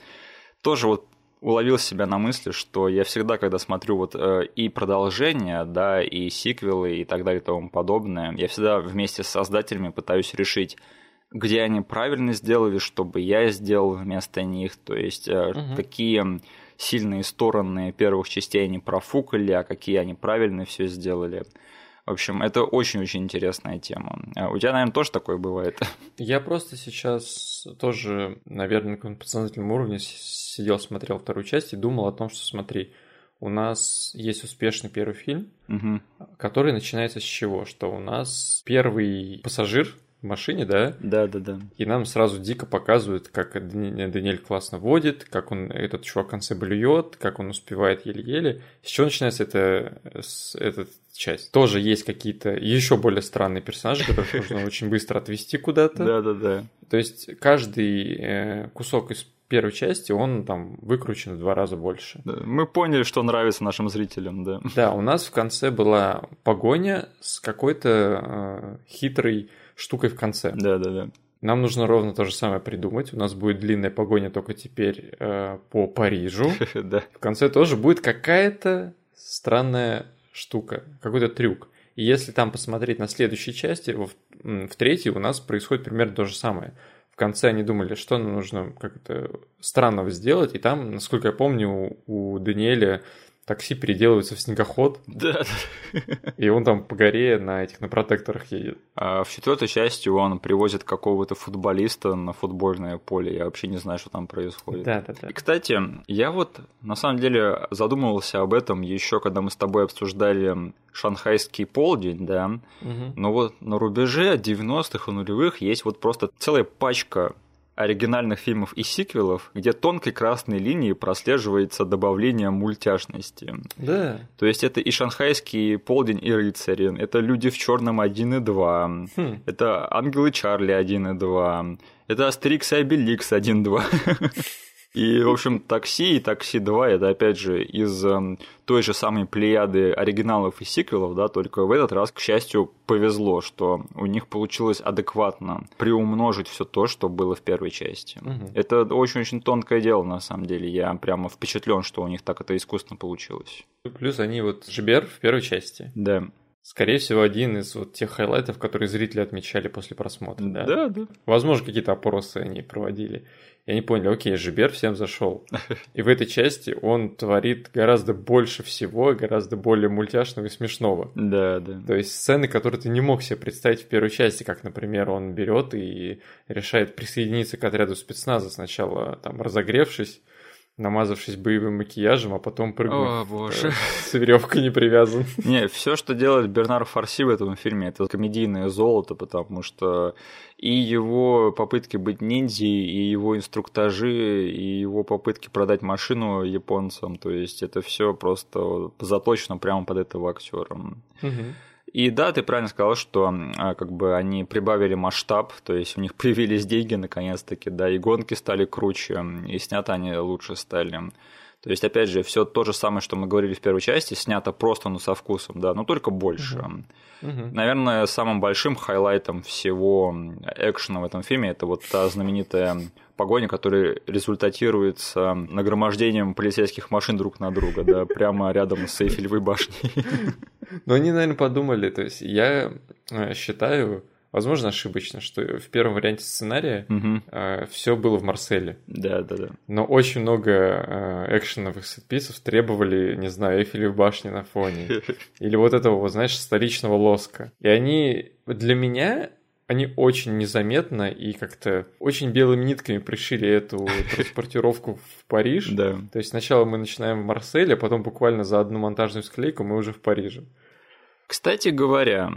[SPEAKER 1] тоже вот уловил себя на мысли, что я всегда, когда смотрю вот э, и продолжение, да, и сиквелы и так далее и тому подобное, я всегда вместе с создателями пытаюсь решить, где они правильно сделали, чтобы я сделал вместо них, то есть угу. какие сильные стороны первых частей они профукали, а какие они правильно все сделали. В общем, это очень-очень интересная тема. А у тебя, наверное, тоже такое бывает?
[SPEAKER 2] Я просто сейчас тоже, наверное, на каком-то подсознательном уровне сидел, смотрел вторую часть и думал о том, что смотри, у нас есть успешный первый фильм, угу. который начинается с чего? Что у нас первый пассажир машине, да?
[SPEAKER 1] Да, да, да.
[SPEAKER 2] И нам сразу дико показывают, как Даниэль классно водит, как он этот чувак в конце блюет, как он успевает еле-еле. С чего начинается эта, эта часть? Тоже есть какие-то еще более странные персонажи, которых нужно очень быстро отвести куда-то.
[SPEAKER 1] Да, да, да.
[SPEAKER 2] То есть каждый э, кусок из первой части он там выкручен в два раза больше.
[SPEAKER 1] Да, мы поняли, что нравится нашим зрителям, да.
[SPEAKER 2] Да, у нас в конце была погоня с какой-то э, хитрой штукой в конце.
[SPEAKER 1] Да, да, да.
[SPEAKER 2] Нам нужно ровно то же самое придумать. У нас будет длинная погоня только теперь э, по Парижу.
[SPEAKER 1] да.
[SPEAKER 2] В конце тоже будет какая-то странная штука, какой-то трюк. И если там посмотреть на следующей части, в, в третьей у нас происходит примерно то же самое. В конце они думали, что нам нужно как-то странного сделать, и там, насколько я помню, у, у Даниэля такси переделывается в снегоход.
[SPEAKER 1] Да.
[SPEAKER 2] И он там по горе на этих на протекторах едет.
[SPEAKER 1] А в четвертой части он привозит какого-то футболиста на футбольное поле. Я вообще не знаю, что там происходит.
[SPEAKER 2] Да, да, да.
[SPEAKER 1] И, кстати, я вот на самом деле задумывался об этом еще, когда мы с тобой обсуждали шанхайский полдень, да. Угу. Но вот на рубеже 90-х и нулевых есть вот просто целая пачка оригинальных фильмов и сиквелов, где тонкой красной линией прослеживается добавление мультяшности.
[SPEAKER 2] Да.
[SPEAKER 1] То есть это и шанхайский полдень и рыцари, это люди в черном 1 и 2, хм. это ангелы Чарли 1 и 2, это Астерикс и Обеликс 1 и 2. И, в общем, «Такси» и «Такси 2» — это, опять же, из э, той же самой плеяды оригиналов и сиквелов, да, только в этот раз, к счастью, повезло, что у них получилось адекватно приумножить все то, что было в первой части. Угу. Это очень-очень тонкое дело, на самом деле. Я прямо впечатлен, что у них так это искусственно получилось.
[SPEAKER 2] Плюс они вот Жибер в первой части.
[SPEAKER 1] Да.
[SPEAKER 2] Скорее всего, один из вот тех highlight ов, которые зрители отмечали после просмотра. Да,
[SPEAKER 1] да. да.
[SPEAKER 2] Возможно, какие-то опросы они проводили. И они поняли, окей, Жибер всем зашел. И в этой части он творит гораздо больше всего, гораздо более мультяшного и смешного.
[SPEAKER 1] Да, да.
[SPEAKER 2] То есть сцены, которые ты не мог себе представить в первой части, как, например, он берет и решает присоединиться к отряду спецназа сначала, там, разогревшись, намазавшись боевым макияжем, а потом прыгнув.
[SPEAKER 1] О, боже.
[SPEAKER 2] С веревкой не привязан.
[SPEAKER 1] Не, все, что делает Бернар Фарси в этом фильме, это комедийное золото, потому что и его попытки быть ниндзей, и его инструктажи, и его попытки продать машину японцам, то есть это все просто заточено прямо под этого актера. Угу. И да, ты правильно сказал, что а, как бы они прибавили масштаб, то есть у них появились деньги наконец-таки, да, и гонки стали круче, и снято они лучше стали. То есть, опять же, все то же самое, что мы говорили в первой части, снято просто, но со вкусом, да, но только больше. Uh-huh. Наверное, самым большим хайлайтом всего экшена в этом фильме это вот та знаменитая погоня, которая результатируется нагромождением полицейских машин друг на друга, да, прямо рядом с Эйфелевой башней.
[SPEAKER 2] Ну, они, наверное, подумали, то есть я э, считаю, возможно, ошибочно, что в первом варианте сценария угу. э, все было в Марселе.
[SPEAKER 1] Да, да, да.
[SPEAKER 2] Но очень много э, экшеновых сетписов требовали, не знаю, Эйфелев башни на фоне. Или вот этого, знаешь, столичного лоска. И они для меня они очень незаметно и как-то очень белыми нитками пришили эту транспортировку в Париж.
[SPEAKER 1] Да.
[SPEAKER 2] То есть сначала мы начинаем в Марселе, а потом буквально за одну монтажную склейку мы уже в Париже.
[SPEAKER 1] Кстати говоря,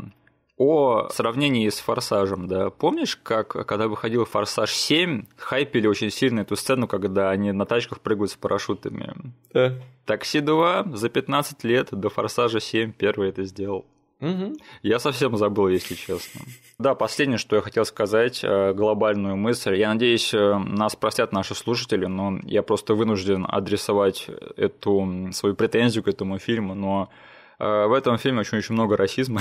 [SPEAKER 1] о сравнении с «Форсажем», да, помнишь, как, когда выходил «Форсаж 7», хайпили очень сильно эту сцену, когда они на тачках прыгают с парашютами?
[SPEAKER 2] Да.
[SPEAKER 1] «Такси 2» за 15 лет до «Форсажа 7» первый это сделал.
[SPEAKER 2] Угу.
[SPEAKER 1] Я совсем забыл, если честно. Да, последнее, что я хотел сказать, э, глобальную мысль. Я надеюсь, э, нас простят наши слушатели, но я просто вынужден адресовать эту свою претензию к этому фильму, но в этом фильме очень-очень много расизма.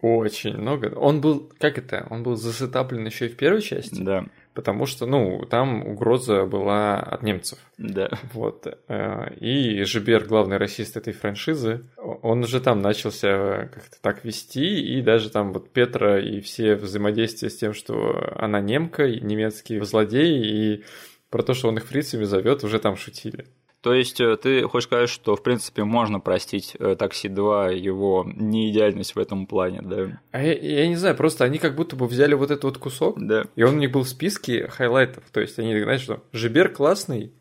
[SPEAKER 2] Очень много. Он был, как это, он был засетаплен еще и в первой части?
[SPEAKER 1] Да.
[SPEAKER 2] Потому что, ну, там угроза была от немцев.
[SPEAKER 1] Да.
[SPEAKER 2] Вот. Э, и Жибер, главный расист этой франшизы, он уже там начался как-то так вести, и даже там вот Петра и все взаимодействия с тем, что она немка, немецкий злодей, и про то, что он их фрицами зовет, уже там шутили.
[SPEAKER 1] То есть э, ты хочешь сказать, что в принципе можно простить э, Такси 2 его неидеальность в этом плане, да?
[SPEAKER 2] А я, я не знаю, просто они как будто бы взяли вот этот вот кусок,
[SPEAKER 1] да.
[SPEAKER 2] и он у них был в списке highlight ов. То есть они, знаешь, что Жибер классный,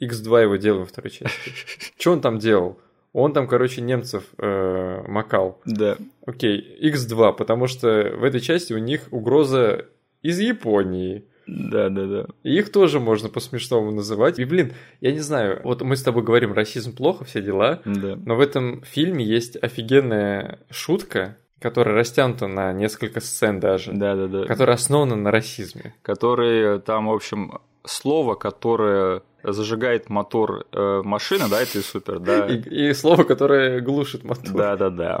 [SPEAKER 2] X2 его делаем во второй части. Что он там делал? Он там, короче, немцев э, макал.
[SPEAKER 1] Да.
[SPEAKER 2] Окей, X2, потому что в этой части у них угроза из Японии.
[SPEAKER 1] Да, да, да.
[SPEAKER 2] И их тоже можно по-смешному называть. И, блин, я не знаю, вот мы с тобой говорим, расизм плохо, все дела,
[SPEAKER 1] да.
[SPEAKER 2] но в этом фильме есть офигенная шутка, которая растянута на несколько сцен даже.
[SPEAKER 1] Да, да, да.
[SPEAKER 2] Которая основана на расизме.
[SPEAKER 1] Который там, в общем, слово, которое зажигает мотор э, машины, да, это и супер, да.
[SPEAKER 2] И, и слово, которое глушит мотор.
[SPEAKER 1] Да, да, да.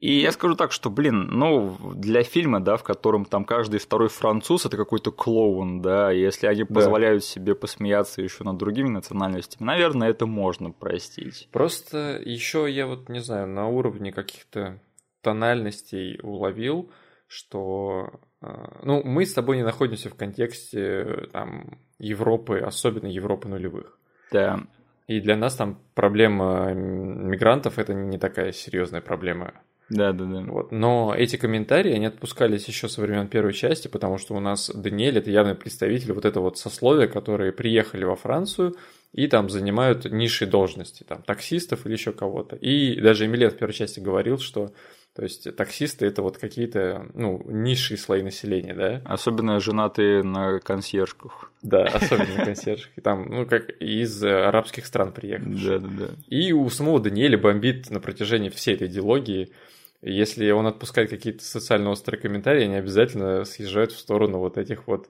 [SPEAKER 1] И я скажу так, что, блин, ну, для фильма, да, в котором там каждый второй француз это какой-то клоун, да, если они да. позволяют себе посмеяться еще над другими национальностями, наверное, это можно простить.
[SPEAKER 2] Просто еще я вот не знаю, на уровне каких-то тональностей уловил, что ну, мы с тобой не находимся в контексте там Европы, особенно Европы нулевых.
[SPEAKER 1] Да.
[SPEAKER 2] И для нас там проблема мигрантов это не такая серьезная проблема.
[SPEAKER 1] Да, да, да.
[SPEAKER 2] Вот. Но эти комментарии, они отпускались еще со времен первой части, потому что у нас Даниэль это явный представитель вот этого вот сословия, которые приехали во Францию и там занимают низшие должности, там таксистов или еще кого-то. И даже Эмилет в первой части говорил, что то есть таксисты это вот какие-то, ну, низшие слои населения, да?
[SPEAKER 1] Особенно женатые на консьержках.
[SPEAKER 2] Да, особенно на консьержках. Там, ну, как из арабских стран приехали.
[SPEAKER 1] Да, да, да.
[SPEAKER 2] И у самого Даниэля бомбит на протяжении всей этой идеологии если он отпускает какие-то социально острые комментарии, они обязательно съезжают в сторону вот этих вот...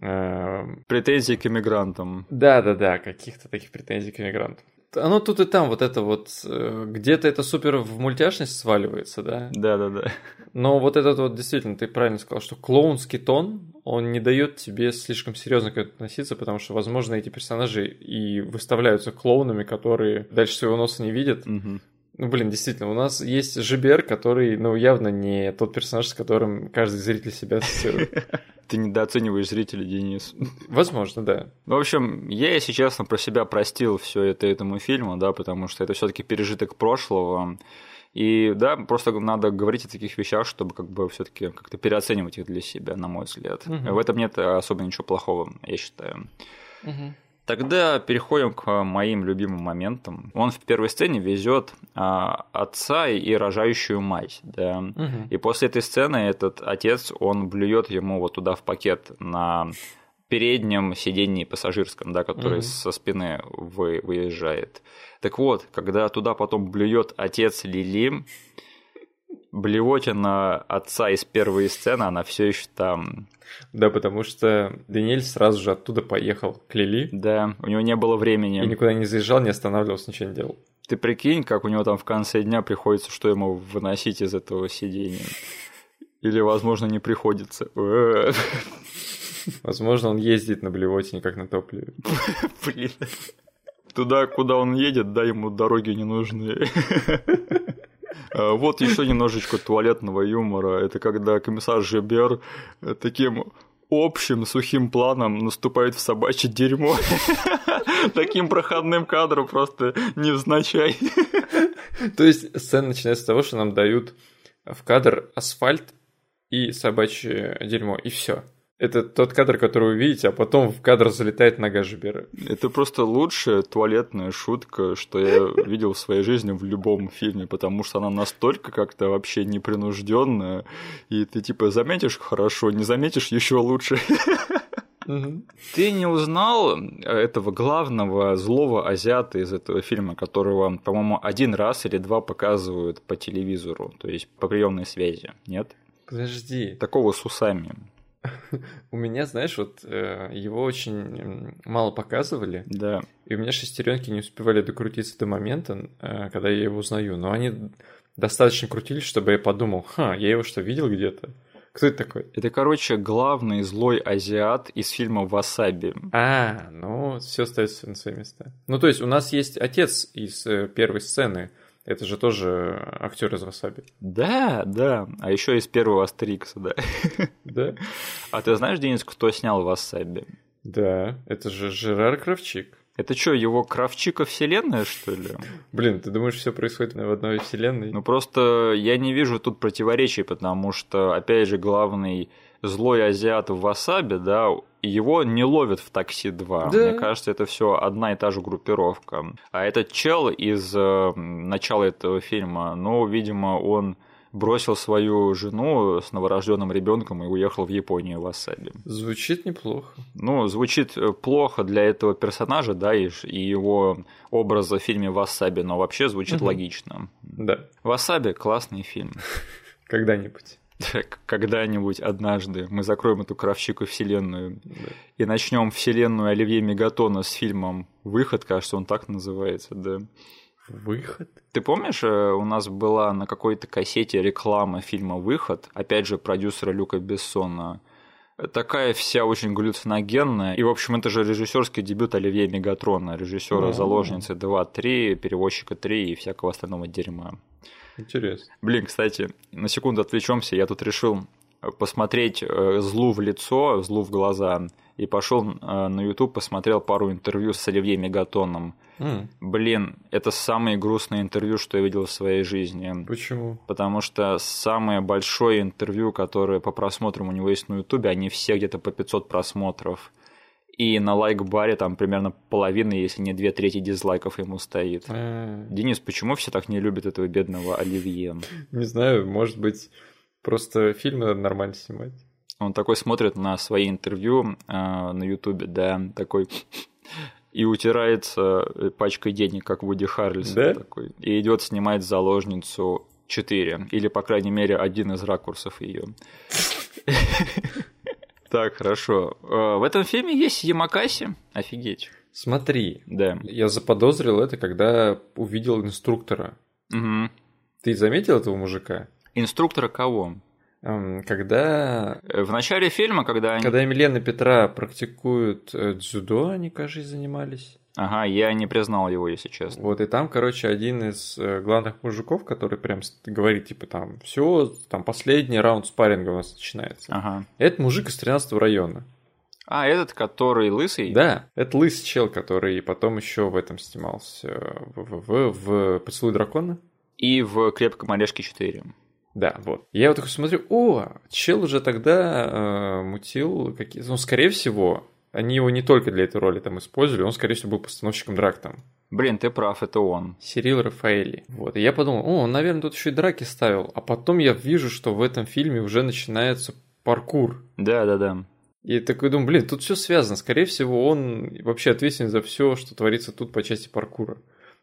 [SPEAKER 1] Э... Претензий к иммигрантам.
[SPEAKER 2] Да-да-да, каких-то таких претензий к иммигрантам. Оно тут и там вот это вот, э, где-то это супер в мультяшность сваливается, да?
[SPEAKER 1] Да-да-да.
[SPEAKER 2] Но вот этот вот, действительно, ты правильно сказал, что клоунский тон, он не дает тебе слишком серьезно к этому относиться, потому что, возможно, эти персонажи и выставляются клоунами, которые дальше своего носа не видят,
[SPEAKER 1] угу.
[SPEAKER 2] Ну, блин, действительно, у нас есть Жибер, который, ну, явно не тот персонаж, с которым каждый зритель себя ассоциирует.
[SPEAKER 1] Ты недооцениваешь зрителя, Денис.
[SPEAKER 2] Возможно, да.
[SPEAKER 1] В общем, я, если честно, про себя простил все это этому фильму, да, потому что это все-таки пережиток прошлого. И да, просто надо говорить о таких вещах, чтобы как бы все-таки как-то переоценивать их для себя, на мой взгляд. Угу. В этом нет особо ничего плохого, я считаю.
[SPEAKER 2] Угу.
[SPEAKER 1] Тогда переходим к моим любимым моментам. Он в первой сцене везет а, отца и рожающую мать, да.
[SPEAKER 2] Угу.
[SPEAKER 1] И после этой сцены этот отец, он блюет ему вот туда в пакет на переднем сидении пассажирском, да, который угу. со спины вы, выезжает. Так вот, когда туда потом блюет отец Лили, блевотина отца из первой сцены, она все еще там.
[SPEAKER 2] Да, потому что Даниэль сразу же оттуда поехал к Лили.
[SPEAKER 1] Да, у него не было времени.
[SPEAKER 2] И никуда не заезжал, не останавливался, ничего не делал.
[SPEAKER 1] Ты прикинь, как у него там в конце дня приходится, что ему выносить из этого сидения. Или, возможно, не приходится.
[SPEAKER 2] Возможно, он ездит на блевотине, как на топливе.
[SPEAKER 1] Блин. Туда, куда он едет, да, ему дороги не нужны. А, вот еще немножечко туалетного юмора. Это когда комиссар Жебер таким общим сухим планом наступает в собачье дерьмо. Таким проходным кадром просто невзначай.
[SPEAKER 2] То есть сцена начинается с того, что нам дают в кадр асфальт и собачье дерьмо, и все. Это тот кадр, который вы видите, а потом в кадр залетает нога Жибера.
[SPEAKER 1] Это просто лучшая туалетная шутка, что я видел в своей жизни в любом фильме, потому что она настолько как-то вообще непринужденная, и ты типа заметишь хорошо, не заметишь еще лучше. Ты не узнал этого главного злого азиата из этого фильма, которого, по-моему, один раз или два показывают по телевизору, то есть по приемной связи, нет?
[SPEAKER 2] Подожди.
[SPEAKER 1] Такого с усами.
[SPEAKER 2] У меня, знаешь, вот э, его очень мало показывали.
[SPEAKER 1] Да.
[SPEAKER 2] И у меня шестеренки не успевали докрутиться до момента, э, когда я его узнаю. Но они достаточно крутились, чтобы я подумал, ха, я его что, видел где-то? Кто это такой?
[SPEAKER 1] Это, короче, главный злой азиат из фильма «Васаби».
[SPEAKER 2] А, ну, все остается на свои места. Ну, то есть у нас есть отец из э, первой сцены. Это же тоже актер из «Васаби».
[SPEAKER 1] Да, да. А еще из первого «Астерикса», да.
[SPEAKER 2] Да?
[SPEAKER 1] А ты знаешь, Денис, кто снял «Васаби»?
[SPEAKER 2] Да, это же Жерар Кравчик.
[SPEAKER 1] Это что, его Кравчика вселенная, что ли?
[SPEAKER 2] Блин, ты думаешь, все происходит в одной вселенной?
[SPEAKER 1] Ну просто я не вижу тут противоречий, потому что, опять же, главный злой азиат в Васабе, да, его не ловят в такси 2.
[SPEAKER 2] Да.
[SPEAKER 1] Мне кажется, это все одна и та же группировка. А этот чел из э, начала этого фильма, ну, видимо, он бросил свою жену с новорожденным ребенком и уехал в Японию в Васаби.
[SPEAKER 2] Звучит неплохо.
[SPEAKER 1] Ну, звучит э, плохо для этого персонажа, да, и, и его образа в фильме Васаби, но вообще звучит
[SPEAKER 2] Мгм.
[SPEAKER 1] логично.
[SPEAKER 2] Да,
[SPEAKER 1] Васаби классный фильм.
[SPEAKER 2] когда-нибудь.
[SPEAKER 1] Когда-нибудь однажды мы закроем эту кровщику вселенную
[SPEAKER 2] Да.
[SPEAKER 1] и начнем вселенную Оливье Мегатона с фильмом Выход, кажется, он так называется, да.
[SPEAKER 2] Выход?
[SPEAKER 1] Ты помнишь, э, у нас была на какой-то кассете реклама фильма «Выход», опять же, продюсера Люка Бессона. Такая вся очень галлюциногенная. И, в общем, это же режиссерский дебют Оливье Мегатрона, режиссера. «Заложницы 2», 3, «Перевозчика 3» и всякого остального дерьма.
[SPEAKER 2] Интересно.
[SPEAKER 1] Блин, кстати, на секунду отвлечемся. Я тут решил посмотреть э, злу в лицо, злу в глаза, и пошел на YouTube, посмотрел пару интервью с Оливье Мегатоном.
[SPEAKER 2] М,
[SPEAKER 1] Блин, это самые грустные интервью, что я видел в своей жизни.
[SPEAKER 2] Почему?
[SPEAKER 1] Потому что самое большое интервью, которое по просмотрам у него есть на Ютубе, они все где-то по 500 просмотров. И на лайк-баре там примерно половина, если не две трети дизлайков ему стоит.
[SPEAKER 2] А,
[SPEAKER 1] Денис, почему все так не любят этого бедного Оливье?
[SPEAKER 2] Не знаю, может быть, просто фильмы надо нормально снимать.
[SPEAKER 1] Он такой смотрит на свои интервью э, на Ютубе, да, такой и утирается э, пачкой денег, как Вуди Харрельсон
[SPEAKER 2] Да?
[SPEAKER 1] такой, и идет снимать заложницу 4, или, по крайней мере, один из ракурсов ее. Так, хорошо. Э, В этом фильме есть Ямакаси. Офигеть.
[SPEAKER 2] Смотри,
[SPEAKER 1] Да.
[SPEAKER 2] я заподозрил это, когда увидел инструктора.
[SPEAKER 1] Мгм.
[SPEAKER 2] Ты заметил этого мужика?
[SPEAKER 1] Инструктора кого?
[SPEAKER 2] Эм, Когда,
[SPEAKER 1] Э, В начале фильма, когда они...
[SPEAKER 2] когда Емельяна и Петра практикуют э, дзюдо, они, кажется, занимались.
[SPEAKER 1] Ага, я не признал его, если честно.
[SPEAKER 2] Вот, и там, короче, один из э, главных мужиков, который прям говорит, типа, там, все, там, последний раунд спарринга у нас начинается.
[SPEAKER 1] Ага.
[SPEAKER 2] Это мужик из 13 района.
[SPEAKER 1] А, этот, который лысый?
[SPEAKER 2] Да, это лысый чел, который потом еще в этом снимался, в, в, в, в «Поцелуй дракона».
[SPEAKER 1] И в «Крепком орешке 4».
[SPEAKER 2] Да, вот. Я вот такой смотрю, о, чел уже тогда э, мутил какие Ну, скорее всего, они его не только для этой роли там использовали, он, скорее всего, был постановщиком драк там.
[SPEAKER 1] Блин, ты прав, это он.
[SPEAKER 2] Сирил Рафаэли. Вот. И я подумал, о, он, наверное, тут еще и драки ставил. А потом я вижу, что в этом фильме уже начинается паркур.
[SPEAKER 1] Да-да-да.
[SPEAKER 2] И такой думаю, блин, тут все связано. Скорее всего, он вообще ответственен за все, что творится тут по части паркура.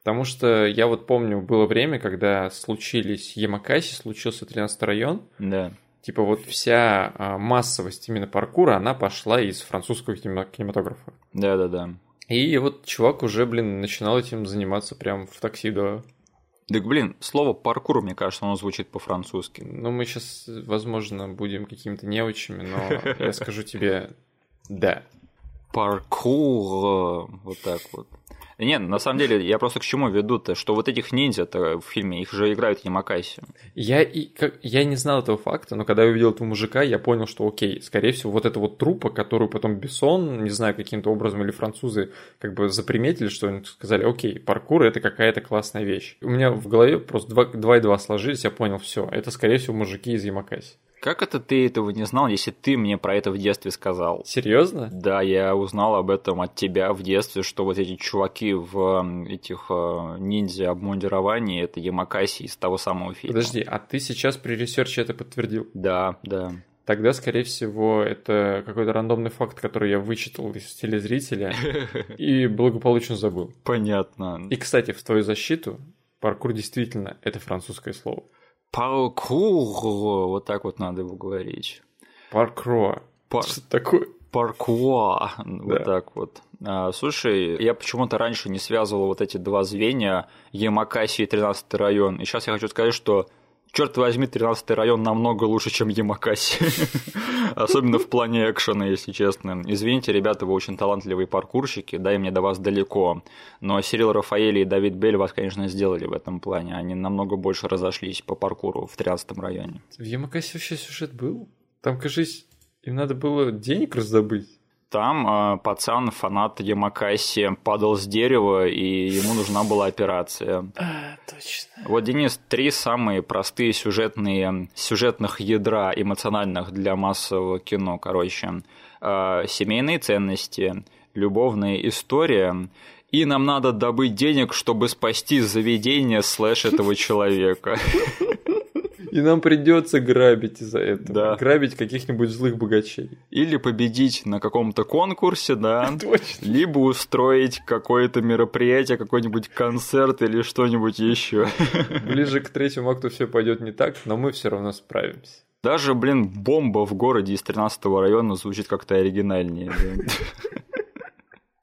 [SPEAKER 2] Потому что я вот помню, было время, когда случились Ямакаси, случился 13 район.
[SPEAKER 1] Да.
[SPEAKER 2] Типа вот вся а, массовость именно паркура, она пошла из французского кинема- кинематографа.
[SPEAKER 1] Да-да-да.
[SPEAKER 2] И вот чувак уже, блин, начинал этим заниматься прям в такси, да.
[SPEAKER 1] Так, блин, слово паркур, мне кажется, оно звучит по-французски.
[SPEAKER 2] Ну, мы сейчас, возможно, будем какими-то неучами, но я скажу тебе да.
[SPEAKER 1] Паркур, вот так вот. Нет, на самом деле, я просто к чему веду-то, что вот этих ниндзя-то в фильме, их же играют Ямакаси.
[SPEAKER 2] Я, и, как, я не знал этого факта, но когда я увидел этого мужика, я понял, что окей, скорее всего, вот эта вот трупа, которую потом Бессон, не знаю, каким-то образом, или французы как бы заприметили, что они сказали, окей, паркур это какая-то классная вещь. У меня в голове просто два и два сложились, я понял, все, это, скорее всего, мужики из Ямакаси.
[SPEAKER 1] Как это ты этого не знал, если ты мне про это в детстве сказал?
[SPEAKER 2] Серьезно?
[SPEAKER 1] Да, я узнал об этом от тебя в детстве, что вот эти чуваки в этих э, ниндзя обмундировании это Ямакаси из того самого фильма.
[SPEAKER 2] Подожди, а ты сейчас при research е это подтвердил?
[SPEAKER 1] Да, да.
[SPEAKER 2] тогда, скорее всего, это какой-то рандомный факт, который я вычитал из телезрителя и благополучно забыл.
[SPEAKER 1] Понятно.
[SPEAKER 2] И, кстати, в твою защиту, паркур действительно это французское слово.
[SPEAKER 1] Паркур, вот так вот надо его говорить.
[SPEAKER 2] Паркро.
[SPEAKER 1] Пар...
[SPEAKER 2] Что такое?
[SPEAKER 1] Паркуа,
[SPEAKER 2] Да.
[SPEAKER 1] вот так вот. А, слушай, я почему-то раньше не связывал вот эти два звенья, Ямакаси и 13 район. И сейчас я хочу сказать, что черт возьми, 13 район намного лучше, чем Ямакаси. Особенно в плане экшена, если честно. Извините, ребята, вы очень талантливые паркурщики, да, и мне до вас далеко. Но Сирил Рафаэли и Давид Бель вас, конечно, сделали в этом плане. Они намного больше разошлись по паркуру в 13 районе.
[SPEAKER 2] В Ямакасе вообще сюжет был? Там, кажись, им надо было денег раздобыть.
[SPEAKER 1] Там э, пацан, фанат Ямакаси, падал с дерева, и ему нужна была операция.
[SPEAKER 2] А, точно.
[SPEAKER 1] Вот, Денис, три самые простые сюжетные, сюжетных ядра эмоциональных для массового кино, короче. Э, семейные ценности, любовная история, и нам надо добыть денег, чтобы спасти заведение слэш этого человека.
[SPEAKER 2] И нам придется грабить из-за этого.
[SPEAKER 1] Да.
[SPEAKER 2] Грабить каких-нибудь злых богачей.
[SPEAKER 1] Или победить на каком-то конкурсе, да.
[SPEAKER 2] Точно.
[SPEAKER 1] Либо устроить какое-то мероприятие, какой-нибудь концерт или что-нибудь еще.
[SPEAKER 2] Ближе к третьему акту все пойдет не так, но мы все равно справимся.
[SPEAKER 1] Даже, блин, бомба в городе из 13 района звучит как-то оригинальнее. да.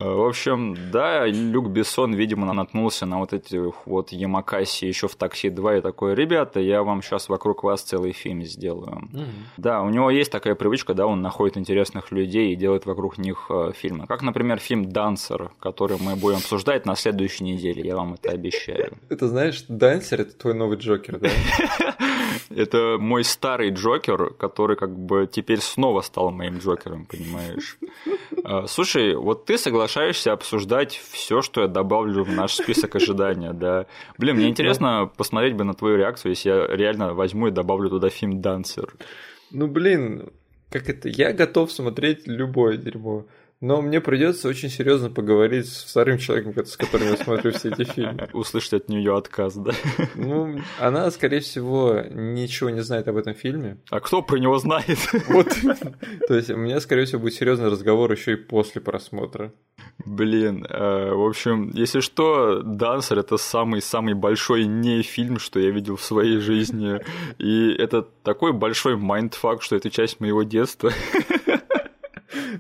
[SPEAKER 1] В общем, да, Люк Бессон, видимо, наткнулся на вот эти вот Ямакаси еще в «Такси 2» и такой, ребята, я вам сейчас вокруг вас целый фильм сделаю. Да, у него есть такая привычка, да, он находит интересных людей и делает вокруг них э, фильмы. Как, например, фильм «Дансер», который мы будем обсуждать на следующей неделе, я вам это обещаю.
[SPEAKER 2] Это знаешь, Дансер это твой новый Джокер, да?
[SPEAKER 1] Это мой старый Джокер, который как бы теперь снова стал моим Джокером, понимаешь? А, Слушай, вот ты соглашаешься обсуждать все, что я добавлю в наш список ожидания, да? Блин, мне интересно посмотреть бы на твою реакцию, если я реально возьму и добавлю туда фильм «Дансер».
[SPEAKER 2] Ну блин, как это? Я готов смотреть любое дерьмо. Но мне придется очень серьезно поговорить с вторым человеком, с которым я смотрю все эти фильмы.
[SPEAKER 1] Услышать от нее отказ, да?
[SPEAKER 2] Ну, она, скорее всего, ничего не знает об этом фильме.
[SPEAKER 1] А кто про него знает?
[SPEAKER 2] Вот. То есть у меня, скорее всего, будет серьезный разговор еще и после просмотра.
[SPEAKER 1] Блин, э, в общем, если что, «Дансер» — это самый-самый большой не фильм, что я видел в своей жизни. И это такой большой mindfuck, что это часть моего детства.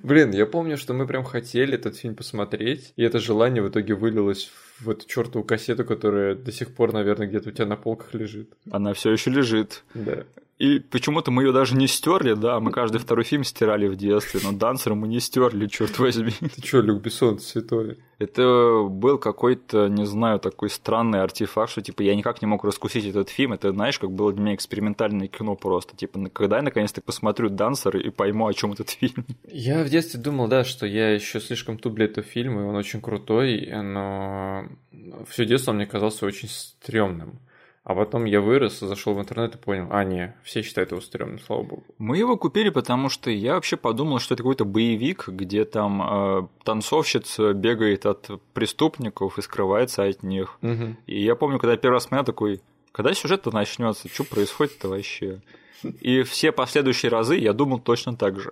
[SPEAKER 2] Блин, я помню, что мы прям хотели этот фильм посмотреть, и это желание в итоге вылилось в эту чертову кассету, которая до сих пор, наверное, где-то у тебя на полках лежит.
[SPEAKER 1] Она все еще лежит.
[SPEAKER 2] Да.
[SPEAKER 1] И почему-то мы ее даже не стерли, да, мы каждый второй фильм стирали в детстве, но Дансера мы не стерли, черт возьми.
[SPEAKER 2] Ты чё, Люк Бессон, святой?
[SPEAKER 1] Это был какой-то, не знаю, такой странный артефакт, что типа я никак не мог раскусить этот фильм. Это, знаешь, как было для меня экспериментальное кино просто. Типа, когда я наконец-то посмотрю Дансер и пойму, о чем этот фильм.
[SPEAKER 2] Я в детстве думал, да, что я еще слишком туп для этого фильма, и он очень крутой, но все детство он мне казался очень стрёмным. А потом я вырос, зашел в интернет и понял, а, не, все считают его стрёмным, слава богу.
[SPEAKER 1] Мы его купили, потому что я вообще подумал, что это какой-то боевик, где там э, танцовщица бегает от преступников и скрывается от них.
[SPEAKER 2] Мгм.
[SPEAKER 1] И я помню, когда я первый раз смотрел, такой, когда сюжет-то начнется, что происходит-то вообще? И все последующие разы я думал точно так же.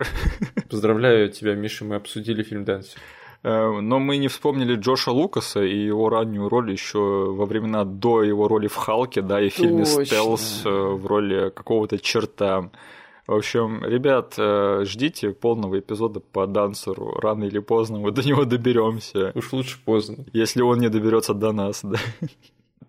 [SPEAKER 2] Поздравляю тебя, Миша, мы обсудили фильм «Дансер».
[SPEAKER 1] Э, Но мы не вспомнили Джоша Лукаса и его раннюю роль еще во времена до его роли в Халке, да, и в фильме
[SPEAKER 2] Точно.
[SPEAKER 1] Стелс э, в роли какого-то черта. В общем, ребят, э, ждите полного эпизода по Дансеру. Рано или поздно мы до него доберемся,
[SPEAKER 2] Уж лучше поздно.
[SPEAKER 1] если он не доберется до нас, да.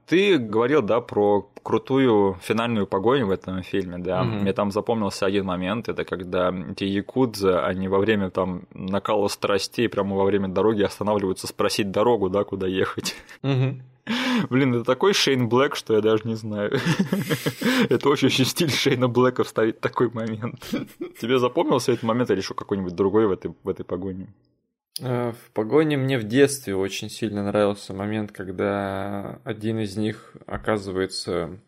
[SPEAKER 1] Ты говорил, да, про крутую финальную погоню в этом фильме, да.
[SPEAKER 2] Мгм.
[SPEAKER 1] Мне там запомнился один момент, это когда эти якудзы, они во время там накала страстей, прямо во время дороги останавливаются спросить дорогу, да, куда ехать.
[SPEAKER 2] Мгм.
[SPEAKER 1] Блин, это такой Шейн Блэк, что я даже не знаю. Это очень очень стиль Шейна Блэка вставить такой момент. Тебе запомнился этот момент или еще какой-нибудь другой в этой, в этой погоне?
[SPEAKER 2] Э, В погоне мне в детстве очень сильно нравился момент, когда один из них оказывается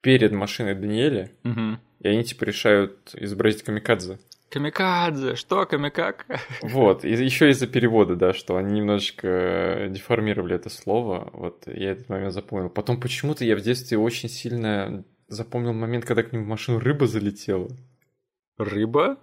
[SPEAKER 2] перед машиной Даниэля,
[SPEAKER 1] Мгм.
[SPEAKER 2] и они типа решают изобразить камикадзе.
[SPEAKER 1] Камикадзе, что камикак?
[SPEAKER 2] Вот, и еще из-за перевода, да, что они немножечко деформировали это слово, вот, я этот момент запомнил. Потом почему-то я в детстве очень сильно запомнил момент, когда к ним в машину рыба залетела.
[SPEAKER 1] Рыба?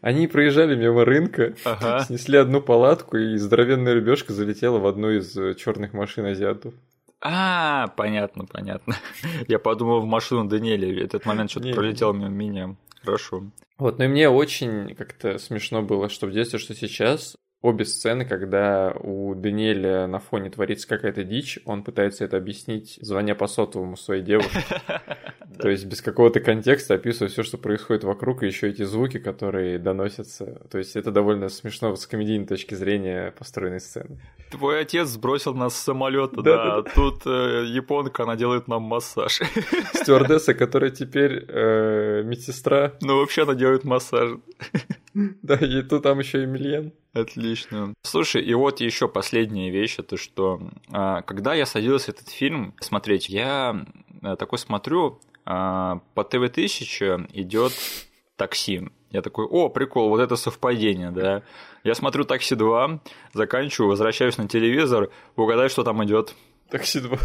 [SPEAKER 2] Они проезжали мимо рынка,
[SPEAKER 1] Ага.
[SPEAKER 2] снесли одну палатку, и здоровенная рыбешка залетела в одну из черных машин азиатов.
[SPEAKER 1] А, понятно, понятно. Я подумал в машину Даниэля. Этот момент что-то пролетел мимо меня. Хорошо.
[SPEAKER 2] Вот, ну и мне очень как-то смешно было, что в детстве, что сейчас, обе сцены, когда у Даниэля на фоне творится какая-то дичь, он пытается это объяснить, звоня по сотовому своей девушке. То есть без какого-то контекста описывая все, что происходит вокруг, и еще эти звуки, которые доносятся. То есть это довольно смешно с комедийной точки зрения построенной сцены.
[SPEAKER 1] Твой отец сбросил нас с самолета,
[SPEAKER 2] Да.
[SPEAKER 1] Тут э, японка, она делает нам массаж.
[SPEAKER 2] Стюардесса, которая теперь э, медсестра,
[SPEAKER 1] Ну, вообще она делает массаж.
[SPEAKER 2] да, и тут там еще и Мильен.
[SPEAKER 1] Отлично. Слушай, и вот еще последняя вещь, это что, а, когда я садился этот фильм смотреть, я а, такой смотрю, а, по ТВ-1000 идет такси. Я такой, о, прикол, вот это совпадение, да. Я смотрю «Такси 2», заканчиваю, возвращаюсь на телевизор, угадай, что там идет.
[SPEAKER 2] Такси 2.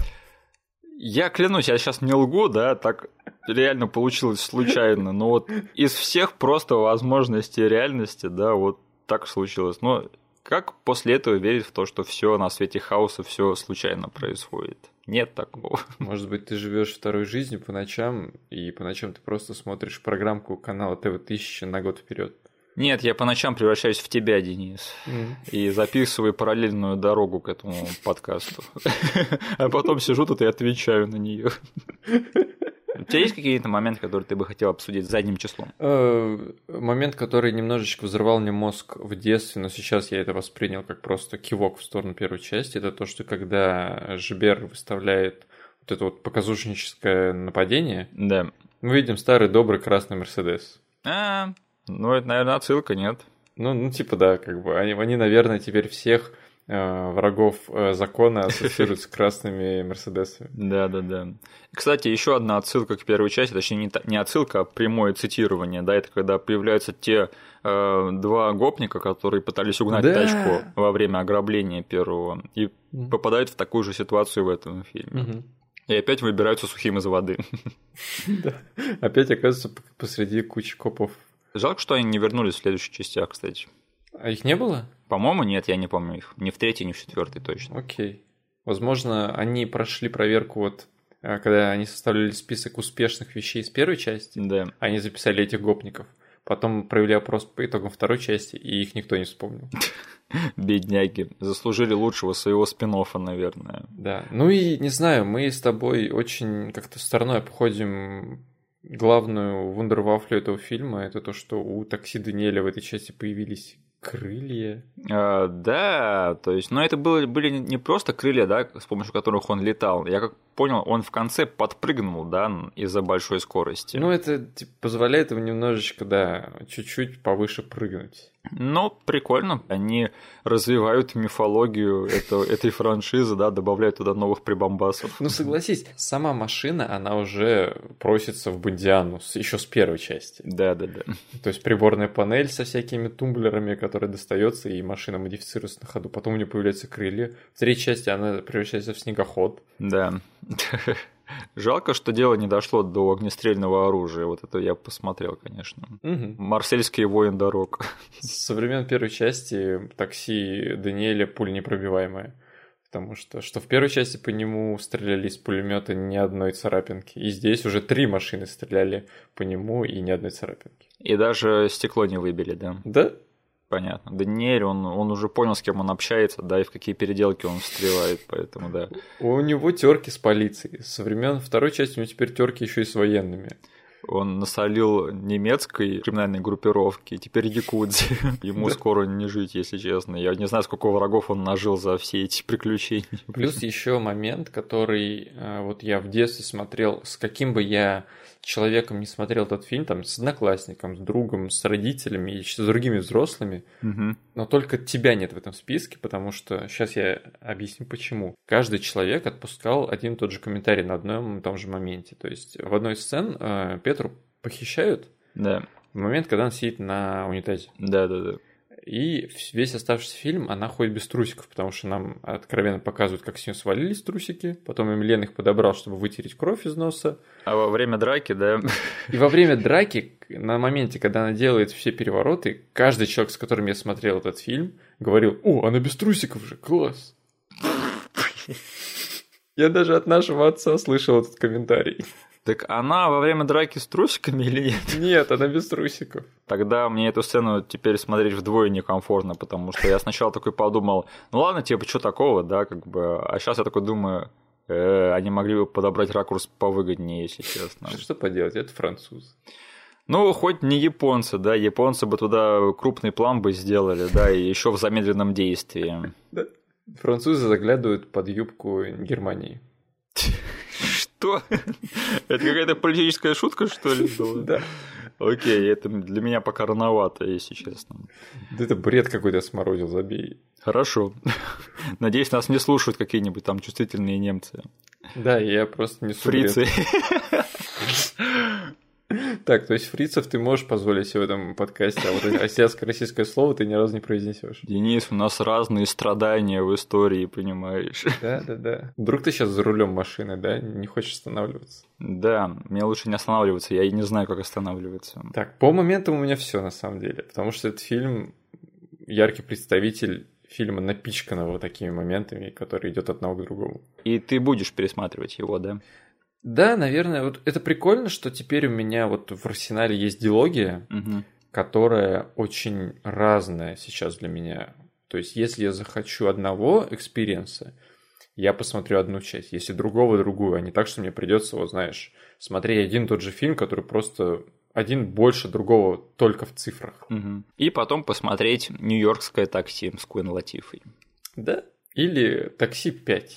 [SPEAKER 1] Я клянусь, я сейчас не лгу, да, так реально получилось случайно, но вот из всех просто возможностей реальности, да, вот так случилось. Но как после этого верить в то, что все на свете хаоса, все случайно происходит? Нет такого.
[SPEAKER 2] Может быть, ты живешь второй жизнью по ночам, и по ночам ты просто смотришь программку канала ТВ-1000 на год вперед.
[SPEAKER 1] Нет, я по ночам превращаюсь в тебя, Денис, и записываю параллельную дорогу к этому подкасту. А потом сижу тут и отвечаю на нее. У тебя есть какие-то моменты, которые ты бы хотел обсудить задним числом?
[SPEAKER 2] Э, Момент, который немножечко взорвал мне мозг в детстве, но сейчас я это воспринял как просто кивок в сторону первой части, это то, что когда Жбер выставляет вот это вот показушническое нападение,
[SPEAKER 1] Да.
[SPEAKER 2] мы видим старый добрый красный Мерседес.
[SPEAKER 1] А, ну это, наверное, отсылка, нет?
[SPEAKER 2] Ну, ну, типа, да, как бы. Они, они наверное, теперь всех э, врагов э, закона ассоциируют с красными Мерседесами.
[SPEAKER 1] Да, да, да. Кстати, еще одна отсылка к первой части, точнее, не, не отсылка, а прямое цитирование, да, это когда появляются те э, два гопника, которые пытались угнать
[SPEAKER 2] Да.
[SPEAKER 1] тачку во время ограбления первого, и попадают в такую же ситуацию в этом фильме.
[SPEAKER 2] Мгм.
[SPEAKER 1] И опять выбираются сухим из воды.
[SPEAKER 2] Да. Опять оказывается п- посреди кучи копов.
[SPEAKER 1] Жалко, что они не вернулись в следующих частях, кстати.
[SPEAKER 2] А их не было?
[SPEAKER 1] По-моему, нет, я не помню их. Ни в третьей, ни в четвертой точно.
[SPEAKER 2] Окей. Возможно, они прошли проверку вот, э, когда они составляли список успешных вещей из первой части,
[SPEAKER 1] Да.
[SPEAKER 2] они записали этих гопников. Потом провели опрос по итогам второй части, и их никто не вспомнил.
[SPEAKER 1] Бедняги. Заслужили лучшего своего спин наверное.
[SPEAKER 2] Да. Ну и не знаю, мы с тобой очень как-то стороной обходим главную вундервафлю этого фильма. Это то, что у такси Даниэля в этой части появились крылья.
[SPEAKER 1] А, да, то есть, но это было, были не просто крылья, да, с помощью которых он летал. Я как понял, он в конце подпрыгнул, да, из-за большой скорости.
[SPEAKER 2] Ну, это типа, позволяет ему немножечко, да, чуть-чуть повыше прыгнуть.
[SPEAKER 1] Но прикольно, они развивают мифологию этой франшизы, да, добавляют туда новых прибамбасов.
[SPEAKER 2] Ну, согласись, сама машина, она уже просится в Бондиану еще с первой части.
[SPEAKER 1] Да, да, да.
[SPEAKER 2] То есть приборная панель со всякими тумблерами, которая достается, и машина модифицируется на ходу. Потом у нее появляются крылья. В третьей части она превращается в снегоход.
[SPEAKER 1] Да. Жалко, что дело не дошло до огнестрельного оружия. Вот это я посмотрел, конечно.
[SPEAKER 2] Мгм.
[SPEAKER 1] Марсельский воин дорог.
[SPEAKER 2] Со времен первой части такси Даниэля пуль непробиваемое. Потому что, что в первой части по нему стреляли из пулемета ни одной царапинки. И здесь уже три машины стреляли по нему и ни одной царапинки.
[SPEAKER 1] И даже стекло не выбили, да.
[SPEAKER 2] Да,
[SPEAKER 1] Понятно. Даниэль, он, он уже понял, с кем он общается, да, и в какие переделки он встревает, поэтому да.
[SPEAKER 2] у него терки с полицией. Со времен второй части у него теперь терки еще и с военными.
[SPEAKER 1] Он насолил немецкой криминальной группировке, теперь якудзи. Ему скоро не жить, если честно. Я не знаю, сколько врагов он нажил за все эти приключения.
[SPEAKER 2] Плюс еще момент, который э, вот я в детстве смотрел, с каким бы я человеком не смотрел этот фильм, там, с одноклассником, с другом, с родителями и с другими взрослыми,
[SPEAKER 1] Мгм.
[SPEAKER 2] но только тебя нет в этом списке, потому что сейчас я объясню почему. Каждый человек отпускал один и тот же комментарий на одном и том же моменте. То есть в одной из сцен э, Петру похищают
[SPEAKER 1] Да,
[SPEAKER 2] в момент, когда он сидит на унитазе.
[SPEAKER 1] да, да, да.
[SPEAKER 2] И весь оставшийся фильм она ходит без трусиков, потому что нам откровенно показывают, как с нее свалились трусики. Потом Эмилен их подобрал, чтобы вытереть кровь из носа.
[SPEAKER 1] А во время драки, да?
[SPEAKER 2] И во время драки, на моменте, когда она делает все перевороты, каждый человек, с которым я смотрел этот фильм, говорил, о, она без трусиков же, класс. Я даже от нашего отца слышал этот комментарий.
[SPEAKER 1] Так она во время драки с трусиками или нет?
[SPEAKER 2] Нет, она без трусиков.
[SPEAKER 1] Тогда мне эту сцену теперь смотреть вдвое некомфортно, потому что я сначала такой подумал, ну ладно, типа, что такого, да, как бы, а сейчас я такой думаю, э, они могли бы подобрать ракурс повыгоднее, если честно.
[SPEAKER 2] Что поделать, это француз.
[SPEAKER 1] Ну, хоть не японцы, да, японцы бы туда крупный план бы сделали, да, и еще в замедленном действии.
[SPEAKER 2] Французы заглядывают под юбку Германии.
[SPEAKER 1] Что? Это какая-то политическая шутка, что ли, была?
[SPEAKER 2] Да.
[SPEAKER 1] Окей, это для меня пока рановато, если честно.
[SPEAKER 2] Да это бред какой-то сморозил, забей.
[SPEAKER 1] Хорошо. Надеюсь, нас не слушают какие-нибудь там чувствительные немцы.
[SPEAKER 2] Да, я просто не
[SPEAKER 1] Фрицы.
[SPEAKER 2] Так, то есть фрицев ты можешь позволить себе в этом подкасте, а вот азиатско-российское слово ты ни разу не произнесешь.
[SPEAKER 1] Денис, у нас разные страдания в истории, понимаешь?
[SPEAKER 2] Да, да, да. Вдруг ты сейчас за рулем машины, да? Не хочешь останавливаться?
[SPEAKER 1] Да, мне лучше не останавливаться, я и не знаю, как останавливаться.
[SPEAKER 2] Так, по моментам у меня все на самом деле, потому что этот фильм яркий представитель фильма, напичканного такими моментами, который идет от одного к другому.
[SPEAKER 1] И ты будешь пересматривать его, да?
[SPEAKER 2] Да, наверное, вот это прикольно, что теперь у меня вот в арсенале есть дилогия,
[SPEAKER 1] угу.
[SPEAKER 2] которая очень разная сейчас для меня. То есть, если я захочу одного experience а, я посмотрю одну часть, если другого другую, а не так, что мне придется, вот знаешь, смотреть один тот же фильм, который просто один больше другого только в цифрах.
[SPEAKER 1] Угу. И потом посмотреть Нью-Йоркское такси с Куин Латифой.
[SPEAKER 2] Да. Или такси 5.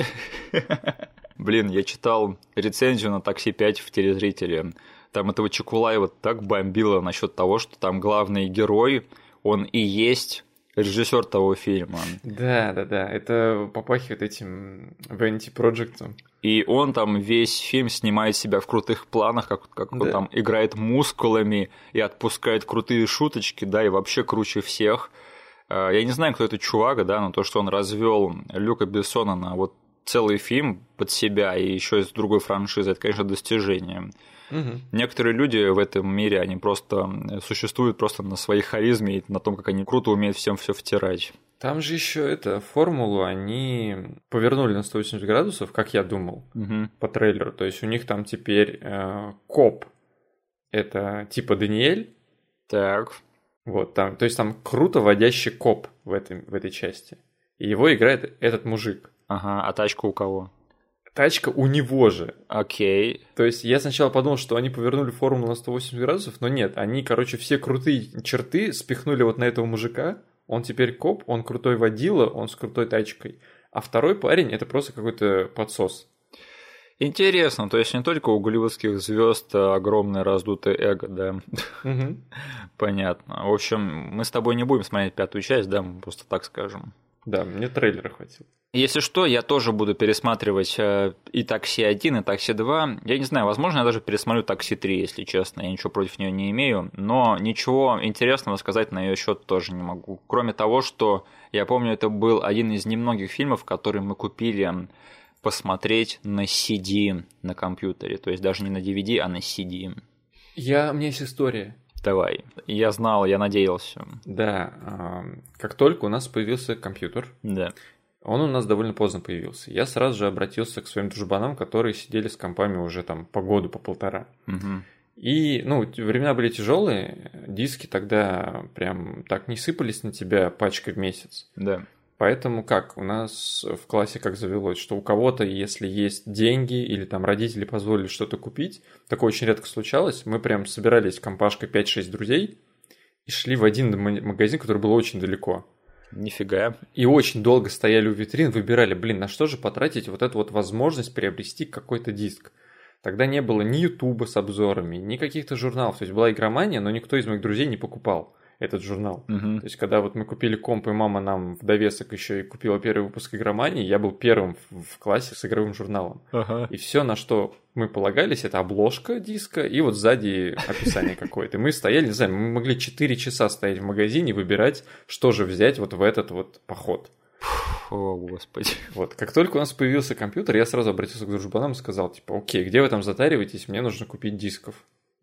[SPEAKER 1] Блин, я читал рецензию на «Такси 5» в телезрителе. Там этого Чекулаева так бомбило насчет того, что там главный герой, он и есть режиссер того фильма.
[SPEAKER 2] Да, да, да. Это попахивает этим Vanity Project.
[SPEAKER 1] И он там весь фильм снимает себя в крутых планах, как, как да. он там играет мускулами и отпускает крутые шуточки, да, и вообще круче всех. А, я не знаю, кто этот чувак, да, но то, что он развел Люка Бессона на вот целый фильм под себя и еще из другой франшизы, это, конечно, достижение.
[SPEAKER 2] Угу.
[SPEAKER 1] Некоторые люди в этом мире, они просто существуют просто на своей харизме и на том, как они круто умеют всем все втирать.
[SPEAKER 2] Там же еще это формулу они повернули на 180 градусов, как я думал,
[SPEAKER 1] угу.
[SPEAKER 2] по трейлеру. То есть у них там теперь э, коп это типа Даниэль.
[SPEAKER 1] Так.
[SPEAKER 2] Вот там, то есть там круто водящий коп в этой в этой части. И его играет этот мужик.
[SPEAKER 1] Ага, а тачка у кого?
[SPEAKER 2] Тачка у него же.
[SPEAKER 1] Окей.
[SPEAKER 2] То есть я сначала подумал, что они повернули формулу на 180 градусов, но нет, они, короче, все крутые черты спихнули вот на этого мужика. Он теперь коп, он крутой водила, он с крутой тачкой. А второй парень это просто какой-то подсос.
[SPEAKER 1] Интересно, то есть не только у голливудских звезд огромное раздутое эго, да?
[SPEAKER 2] Угу.
[SPEAKER 1] Понятно. В общем, мы с тобой не будем смотреть пятую часть, да, мы просто так скажем.
[SPEAKER 2] Да, мне трейлера хватило.
[SPEAKER 1] Если что, я тоже буду пересматривать э, и такси 1, и такси 2. Я не знаю, возможно, я даже пересмотрю такси 3, если честно. Я ничего против нее не имею. Но ничего интересного сказать на ее счет тоже не могу. Кроме того, что я помню, это был один из немногих фильмов, которые мы купили посмотреть на CD на компьютере. То есть даже не на DVD, а на CD.
[SPEAKER 2] Я, у меня есть история.
[SPEAKER 1] Давай. Я знал, я надеялся.
[SPEAKER 2] Да, как только у нас появился компьютер,
[SPEAKER 1] да.
[SPEAKER 2] Он у нас довольно поздно появился. Я сразу же обратился к своим дружбанам, которые сидели с компами уже там по году, по полтора.
[SPEAKER 1] Угу.
[SPEAKER 2] И, ну, времена были тяжелые, диски тогда прям так не сыпались на тебя пачкой в месяц.
[SPEAKER 1] Да.
[SPEAKER 2] Поэтому как? У нас в классе как завелось, что у кого-то, если есть деньги или там родители позволили что-то купить, такое очень редко случалось, мы прям собирались компашкой 5-6 друзей и шли в один магазин, который был очень далеко.
[SPEAKER 1] Нифига.
[SPEAKER 2] И очень долго стояли у витрин, выбирали, блин, на что же потратить вот эту вот возможность приобрести какой-то диск. Тогда не было ни Ютуба с обзорами, ни каких-то журналов. То есть была игромания, но никто из моих друзей не покупал. Этот журнал.
[SPEAKER 1] Мгм.
[SPEAKER 2] То есть, когда вот мы купили комп, и мама нам в довесок еще и купила первый выпуск игромании, я был первым в, в классе с игровым журналом.
[SPEAKER 1] Ага.
[SPEAKER 2] И все, на что мы полагались, это обложка диска и вот сзади описание какое-то. И мы стояли, не знаю, мы могли 4 часа стоять в магазине и выбирать, что же взять вот в этот вот поход.
[SPEAKER 1] О, господи.
[SPEAKER 2] Вот, как только у нас появился компьютер, я сразу обратился к дружбанам и сказал, типа, окей, где вы там затариваетесь, мне нужно купить дисков.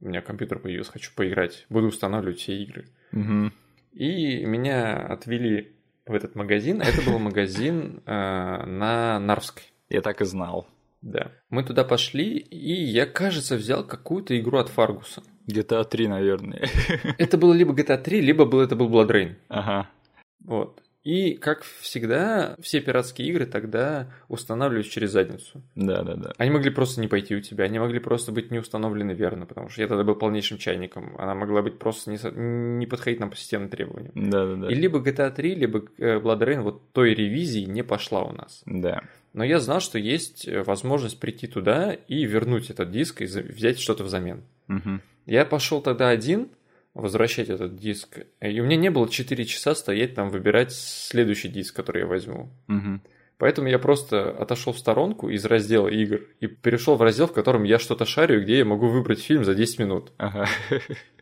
[SPEAKER 2] У меня компьютер появился, хочу поиграть, буду устанавливать все игры.
[SPEAKER 1] Мгм.
[SPEAKER 2] И меня отвели в этот магазин. Это был магазин э, на Нарвской.
[SPEAKER 1] Я так и знал.
[SPEAKER 2] Да. Мы туда пошли, и я, кажется, взял какую-то игру от Фаргуса.
[SPEAKER 1] GTA 3, наверное.
[SPEAKER 2] Это было либо GTA 3, либо был, это был Blood Rain.
[SPEAKER 1] Ага.
[SPEAKER 2] Вот. И, как всегда, все пиратские игры тогда устанавливались через задницу.
[SPEAKER 1] Да-да-да.
[SPEAKER 2] Они могли просто не пойти у тебя, они могли просто быть не установлены верно, потому что я тогда был полнейшим чайником. Она могла быть просто не, не подходить нам по системным требованиям.
[SPEAKER 1] Да-да-да.
[SPEAKER 2] И либо GTA 3, либо э, Blood Rain вот той ревизии не пошла у нас.
[SPEAKER 1] Да.
[SPEAKER 2] Но я знал, что есть э, возможность прийти туда и вернуть этот диск и взять что-то взамен.
[SPEAKER 1] Мгм.
[SPEAKER 2] Я пошел тогда один возвращать этот диск, и у меня не было 4 часа стоять там, выбирать следующий диск, который я возьму.
[SPEAKER 1] Мгм.
[SPEAKER 2] Поэтому я просто отошел в сторонку из раздела игр и перешел в раздел, в котором я что-то шарю, где я могу выбрать фильм за 10 минут.
[SPEAKER 1] Ага.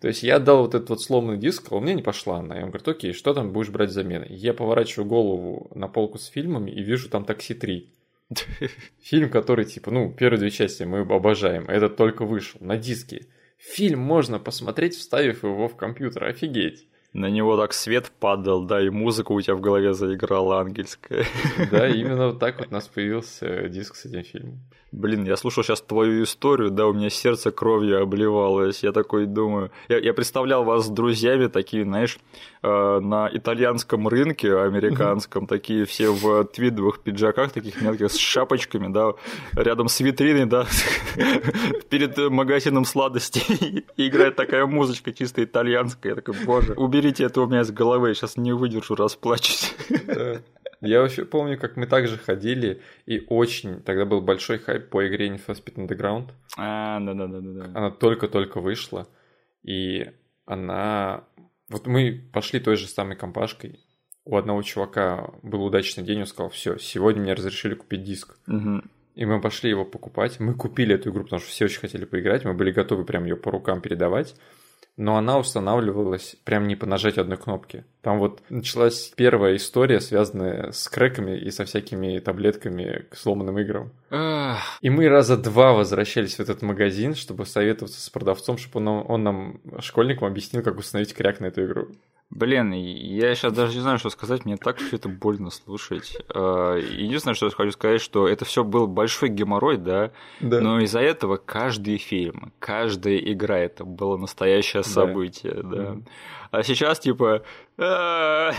[SPEAKER 2] То есть я отдал вот этот вот сломанный диск, а у меня не пошла она. Я ему говорю, окей, что там будешь брать замены? Я поворачиваю голову на полку с фильмами и вижу там «Такси 3». Фильм, который, типа, ну, первые две части мы обожаем, а этот только вышел на диске. Фильм можно посмотреть, вставив его в компьютер, офигеть.
[SPEAKER 1] На него так свет падал, да, и музыка у тебя в голове заиграла ангельская.
[SPEAKER 2] Да, именно вот так вот у нас появился диск с этим фильмом.
[SPEAKER 1] Блин, я слушал сейчас твою историю, да, у меня сердце кровью обливалось. Я такой думаю... Я, я представлял вас с друзьями, такие, знаешь, э, на итальянском рынке американском, такие все в твидовых пиджаках, таких мелких, с шапочками, да, рядом с витриной, да, перед магазином сладостей. Играет такая музычка чисто итальянская. Я такой, боже, уберите это у меня из головы, я сейчас не выдержу, расплачусь.
[SPEAKER 2] Да. Я вообще помню, как мы также ходили, и очень тогда был большой хайп по игре Need for Speed Underground.
[SPEAKER 1] А, да-да-да-да.
[SPEAKER 2] Она только-только вышла, и она... Вот мы пошли той же самой компашкой. У одного чувака был удачный день, он сказал, все, сегодня мне разрешили купить диск.
[SPEAKER 1] Мгм.
[SPEAKER 2] И мы пошли его покупать. Мы купили эту игру, потому что все очень хотели поиграть. Мы были готовы прям ее по рукам передавать. Но она устанавливалась прям не по нажатию одной кнопки. Там вот началась первая история, связанная с крэками и со всякими таблетками к сломанным играм. И мы раза два возвращались в этот магазин, чтобы советоваться с продавцом, чтобы он, он нам, школьникам, объяснил, как установить кряк на эту игру.
[SPEAKER 1] Блин, я сейчас даже не знаю, что сказать, мне так все это больно слушать. А, Единственное, что я хочу сказать, что это все был большой геморрой, да,
[SPEAKER 2] Да.
[SPEAKER 1] но из-за этого каждый фильм, каждая игра это было настоящее
[SPEAKER 2] Да.
[SPEAKER 1] событие, да.
[SPEAKER 2] Мгм.
[SPEAKER 1] А сейчас типа...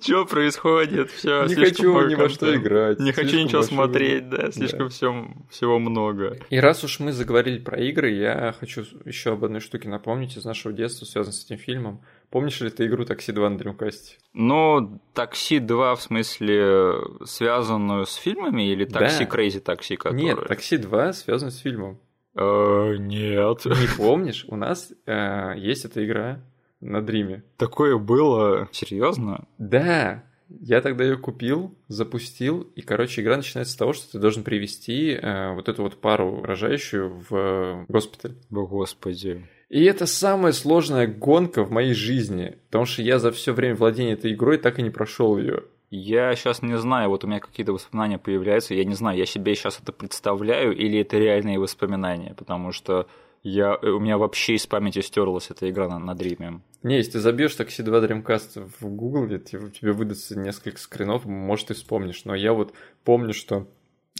[SPEAKER 1] Что происходит? Все,
[SPEAKER 2] Не хочу ни во что играть.
[SPEAKER 1] Не хочу ничего
[SPEAKER 2] большой
[SPEAKER 1] смотреть, да, слишком всё- всего много.
[SPEAKER 2] И раз уж мы заговорили про игры, я хочу еще об одной штуке напомнить из нашего детства, связанной с этим фильмом. Помнишь ли ты игру «Такси 2» на Dreamcast?
[SPEAKER 1] Ну, такси 2, в смысле, связанную с фильмами или такси
[SPEAKER 2] Да.
[SPEAKER 1] Crazy такси, который?
[SPEAKER 2] Нет, «Такси 2» связано с фильмом.
[SPEAKER 1] Э, нет.
[SPEAKER 2] Не помнишь? У нас э, есть эта игра на Дриме.
[SPEAKER 1] Такое было. Серьезно?
[SPEAKER 2] Да, я тогда ее купил, запустил, и, короче, игра начинается с того, что ты должен привести э, вот эту вот пару рожающую в э, госпиталь.
[SPEAKER 1] О, господи.
[SPEAKER 2] И это самая сложная гонка в моей жизни, потому что я за все время владения этой игрой так и не прошел ее.
[SPEAKER 1] Я сейчас не знаю, вот у меня какие-то воспоминания появляются, я не знаю, я себе сейчас это представляю или это реальные воспоминания, потому что я, у меня вообще из памяти стерлась эта игра на, на Дриме.
[SPEAKER 2] Не, если ты забьешь такси 2 Dreamcast в Google, тебе, выдастся несколько скринов, может, ты вспомнишь. Но я вот помню, что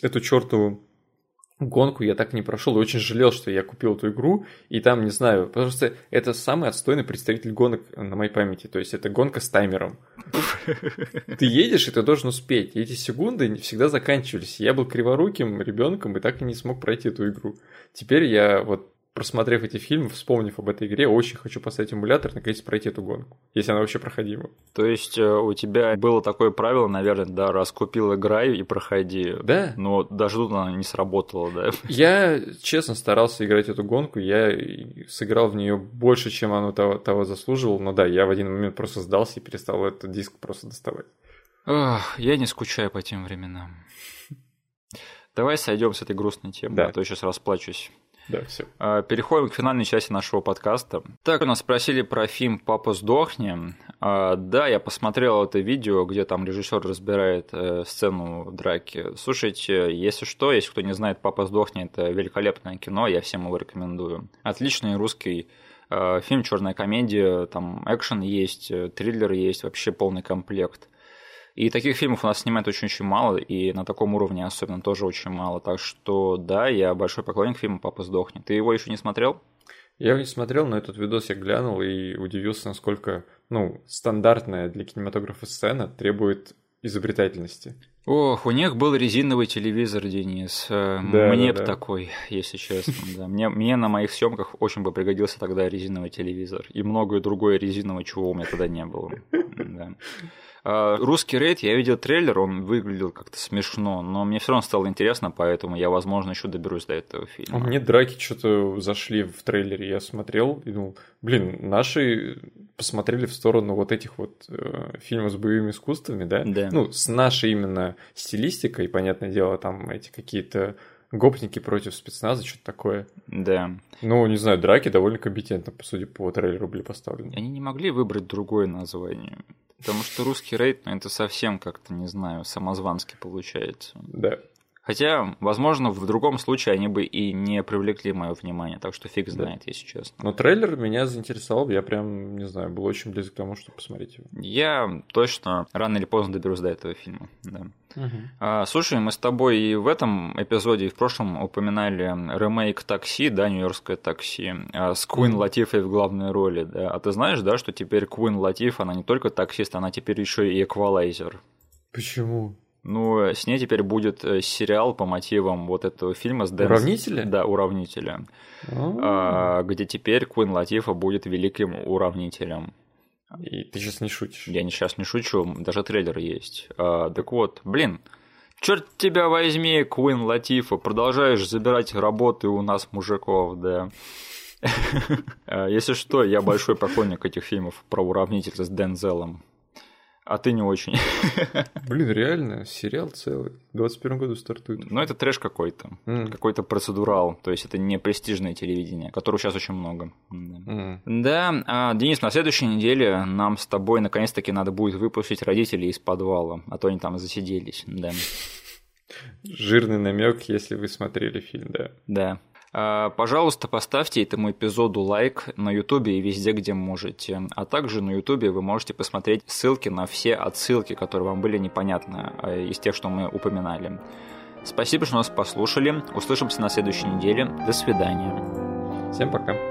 [SPEAKER 2] эту чертову гонку я так и не прошел, и очень жалел, что я купил эту игру, и там, не знаю, потому что это самый отстойный представитель гонок на моей памяти, то есть это гонка с таймером. Ты едешь, и ты должен успеть, и эти секунды всегда заканчивались. Я был криворуким ребенком и так и не смог пройти эту игру. Теперь я вот просмотрев эти фильмы, вспомнив об этой игре, очень хочу поставить эмулятор, наконец пройти эту гонку, если она вообще проходима.
[SPEAKER 1] То есть э, у тебя было такое правило, наверное, да, раз купил играй и проходи.
[SPEAKER 2] Да.
[SPEAKER 1] Но даже тут она не сработала, да?
[SPEAKER 2] Я, честно, старался играть эту гонку, я сыграл в нее больше, чем оно того, того заслуживал, но да, я в один момент просто сдался и перестал этот диск просто доставать.
[SPEAKER 1] Ох, я не скучаю по тем временам. Давай сойдем с этой грустной темы,
[SPEAKER 2] Да.
[SPEAKER 1] а то я сейчас расплачусь.
[SPEAKER 2] Да, все.
[SPEAKER 1] А, Переходим к финальной части нашего подкаста. Так, у нас спросили про фильм «Папа сдохни». А, Да, я посмотрел это видео, где там режиссер разбирает э, сцену драки. Слушайте, если что, если кто не знает «Папа сдохни», это великолепное кино, я всем его рекомендую. Отличный русский э, фильм, черная комедия, там экшен есть, э, триллер есть, вообще полный комплект. И таких фильмов у нас снимают очень-очень мало, и на таком уровне особенно тоже очень мало. Так что да, я большой поклонник фильма «Папа сдохнет». Ты его еще не смотрел?
[SPEAKER 2] Я его не смотрел, но этот видос я глянул и удивился, насколько, ну, стандартная для кинематографа сцена требует изобретательности.
[SPEAKER 1] Ох, у них был резиновый телевизор, Денис. Э,
[SPEAKER 2] Да,
[SPEAKER 1] мне
[SPEAKER 2] да,
[SPEAKER 1] бы
[SPEAKER 2] да.
[SPEAKER 1] такой, если честно. Да. Мне, мне на моих съемках очень бы пригодился тогда резиновый телевизор. И многое другое резиновое, чего у меня тогда не было. Да. А, Русский рейд, я видел трейлер, он выглядел как-то смешно, но мне все равно стало интересно, поэтому я, возможно, еще доберусь до этого
[SPEAKER 2] А
[SPEAKER 1] фильма.
[SPEAKER 2] мне драки что-то зашли в трейлере, я смотрел и думал, блин, наши посмотрели в сторону вот этих вот э, фильмов с боевыми искусствами, да?
[SPEAKER 1] Да.
[SPEAKER 2] Ну, с нашей именно стилистикой, понятное дело, там эти какие-то гопники против спецназа, что-то такое.
[SPEAKER 1] Да.
[SPEAKER 2] Ну, не знаю, драки довольно компетентно, по судя по трейлеру, были поставлены.
[SPEAKER 1] Они не могли выбрать другое название. Потому что русский рейд, ну, это совсем как-то, не знаю, самозвански получается.
[SPEAKER 2] Да.
[SPEAKER 1] Хотя, возможно, в другом случае они бы и не привлекли мое внимание, так что фиг знает, если честно.
[SPEAKER 2] Но трейлер меня заинтересовал, я прям, не знаю, был очень близок к тому, чтобы посмотреть его.
[SPEAKER 1] Я точно рано или поздно доберусь до этого фильма. Да. А, слушай, мы с тобой и в этом эпизоде, и в прошлом упоминали ремейк «Такси», да, «Нью-Йоркское такси», а, с Куин Латифой в главной роли, да. А ты знаешь, да, что теперь Куин Латиф, она не только таксист, она теперь еще и эквалайзер.
[SPEAKER 2] Почему?
[SPEAKER 1] Ну, с ней теперь будет э, сериал по мотивам вот этого фильма с Дэнс...
[SPEAKER 2] Уравнителя?
[SPEAKER 1] Да, «Уравнителя»,
[SPEAKER 2] А,
[SPEAKER 1] а, где теперь Куин Латифа будет великим уравнителем.
[SPEAKER 2] И ты сейчас не шутишь.
[SPEAKER 1] Я не сейчас не шучу, даже трейлер есть. А, так вот, блин, черт тебя возьми, Куин Латифа, продолжаешь забирать работы у нас, мужиков, да. А, Если что, я большой поклонник этих фильмов про уравнителя с Дензелом. А ты не очень.
[SPEAKER 2] Блин, реально, сериал целый. В 21 году стартует.
[SPEAKER 1] Ну, это трэш какой-то.
[SPEAKER 2] М.
[SPEAKER 1] Какой-то процедурал. То есть это не престижное телевидение, которого сейчас очень много. Да.
[SPEAKER 2] М.
[SPEAKER 1] Да, а, Денис, на следующей неделе нам с тобой наконец-таки надо будет выпустить родителей из подвала, а то они там засиделись. Да.
[SPEAKER 2] Жирный намек, если вы смотрели фильм, да.
[SPEAKER 1] Да. А, Пожалуйста, поставьте этому эпизоду лайк на Ютубе и везде, где можете. А также на Ютубе вы можете посмотреть ссылки на все отсылки, которые вам были непонятны а, из тех, что мы упоминали. Спасибо, что нас послушали. Услышимся на следующей неделе. До свидания.
[SPEAKER 2] Всем пока.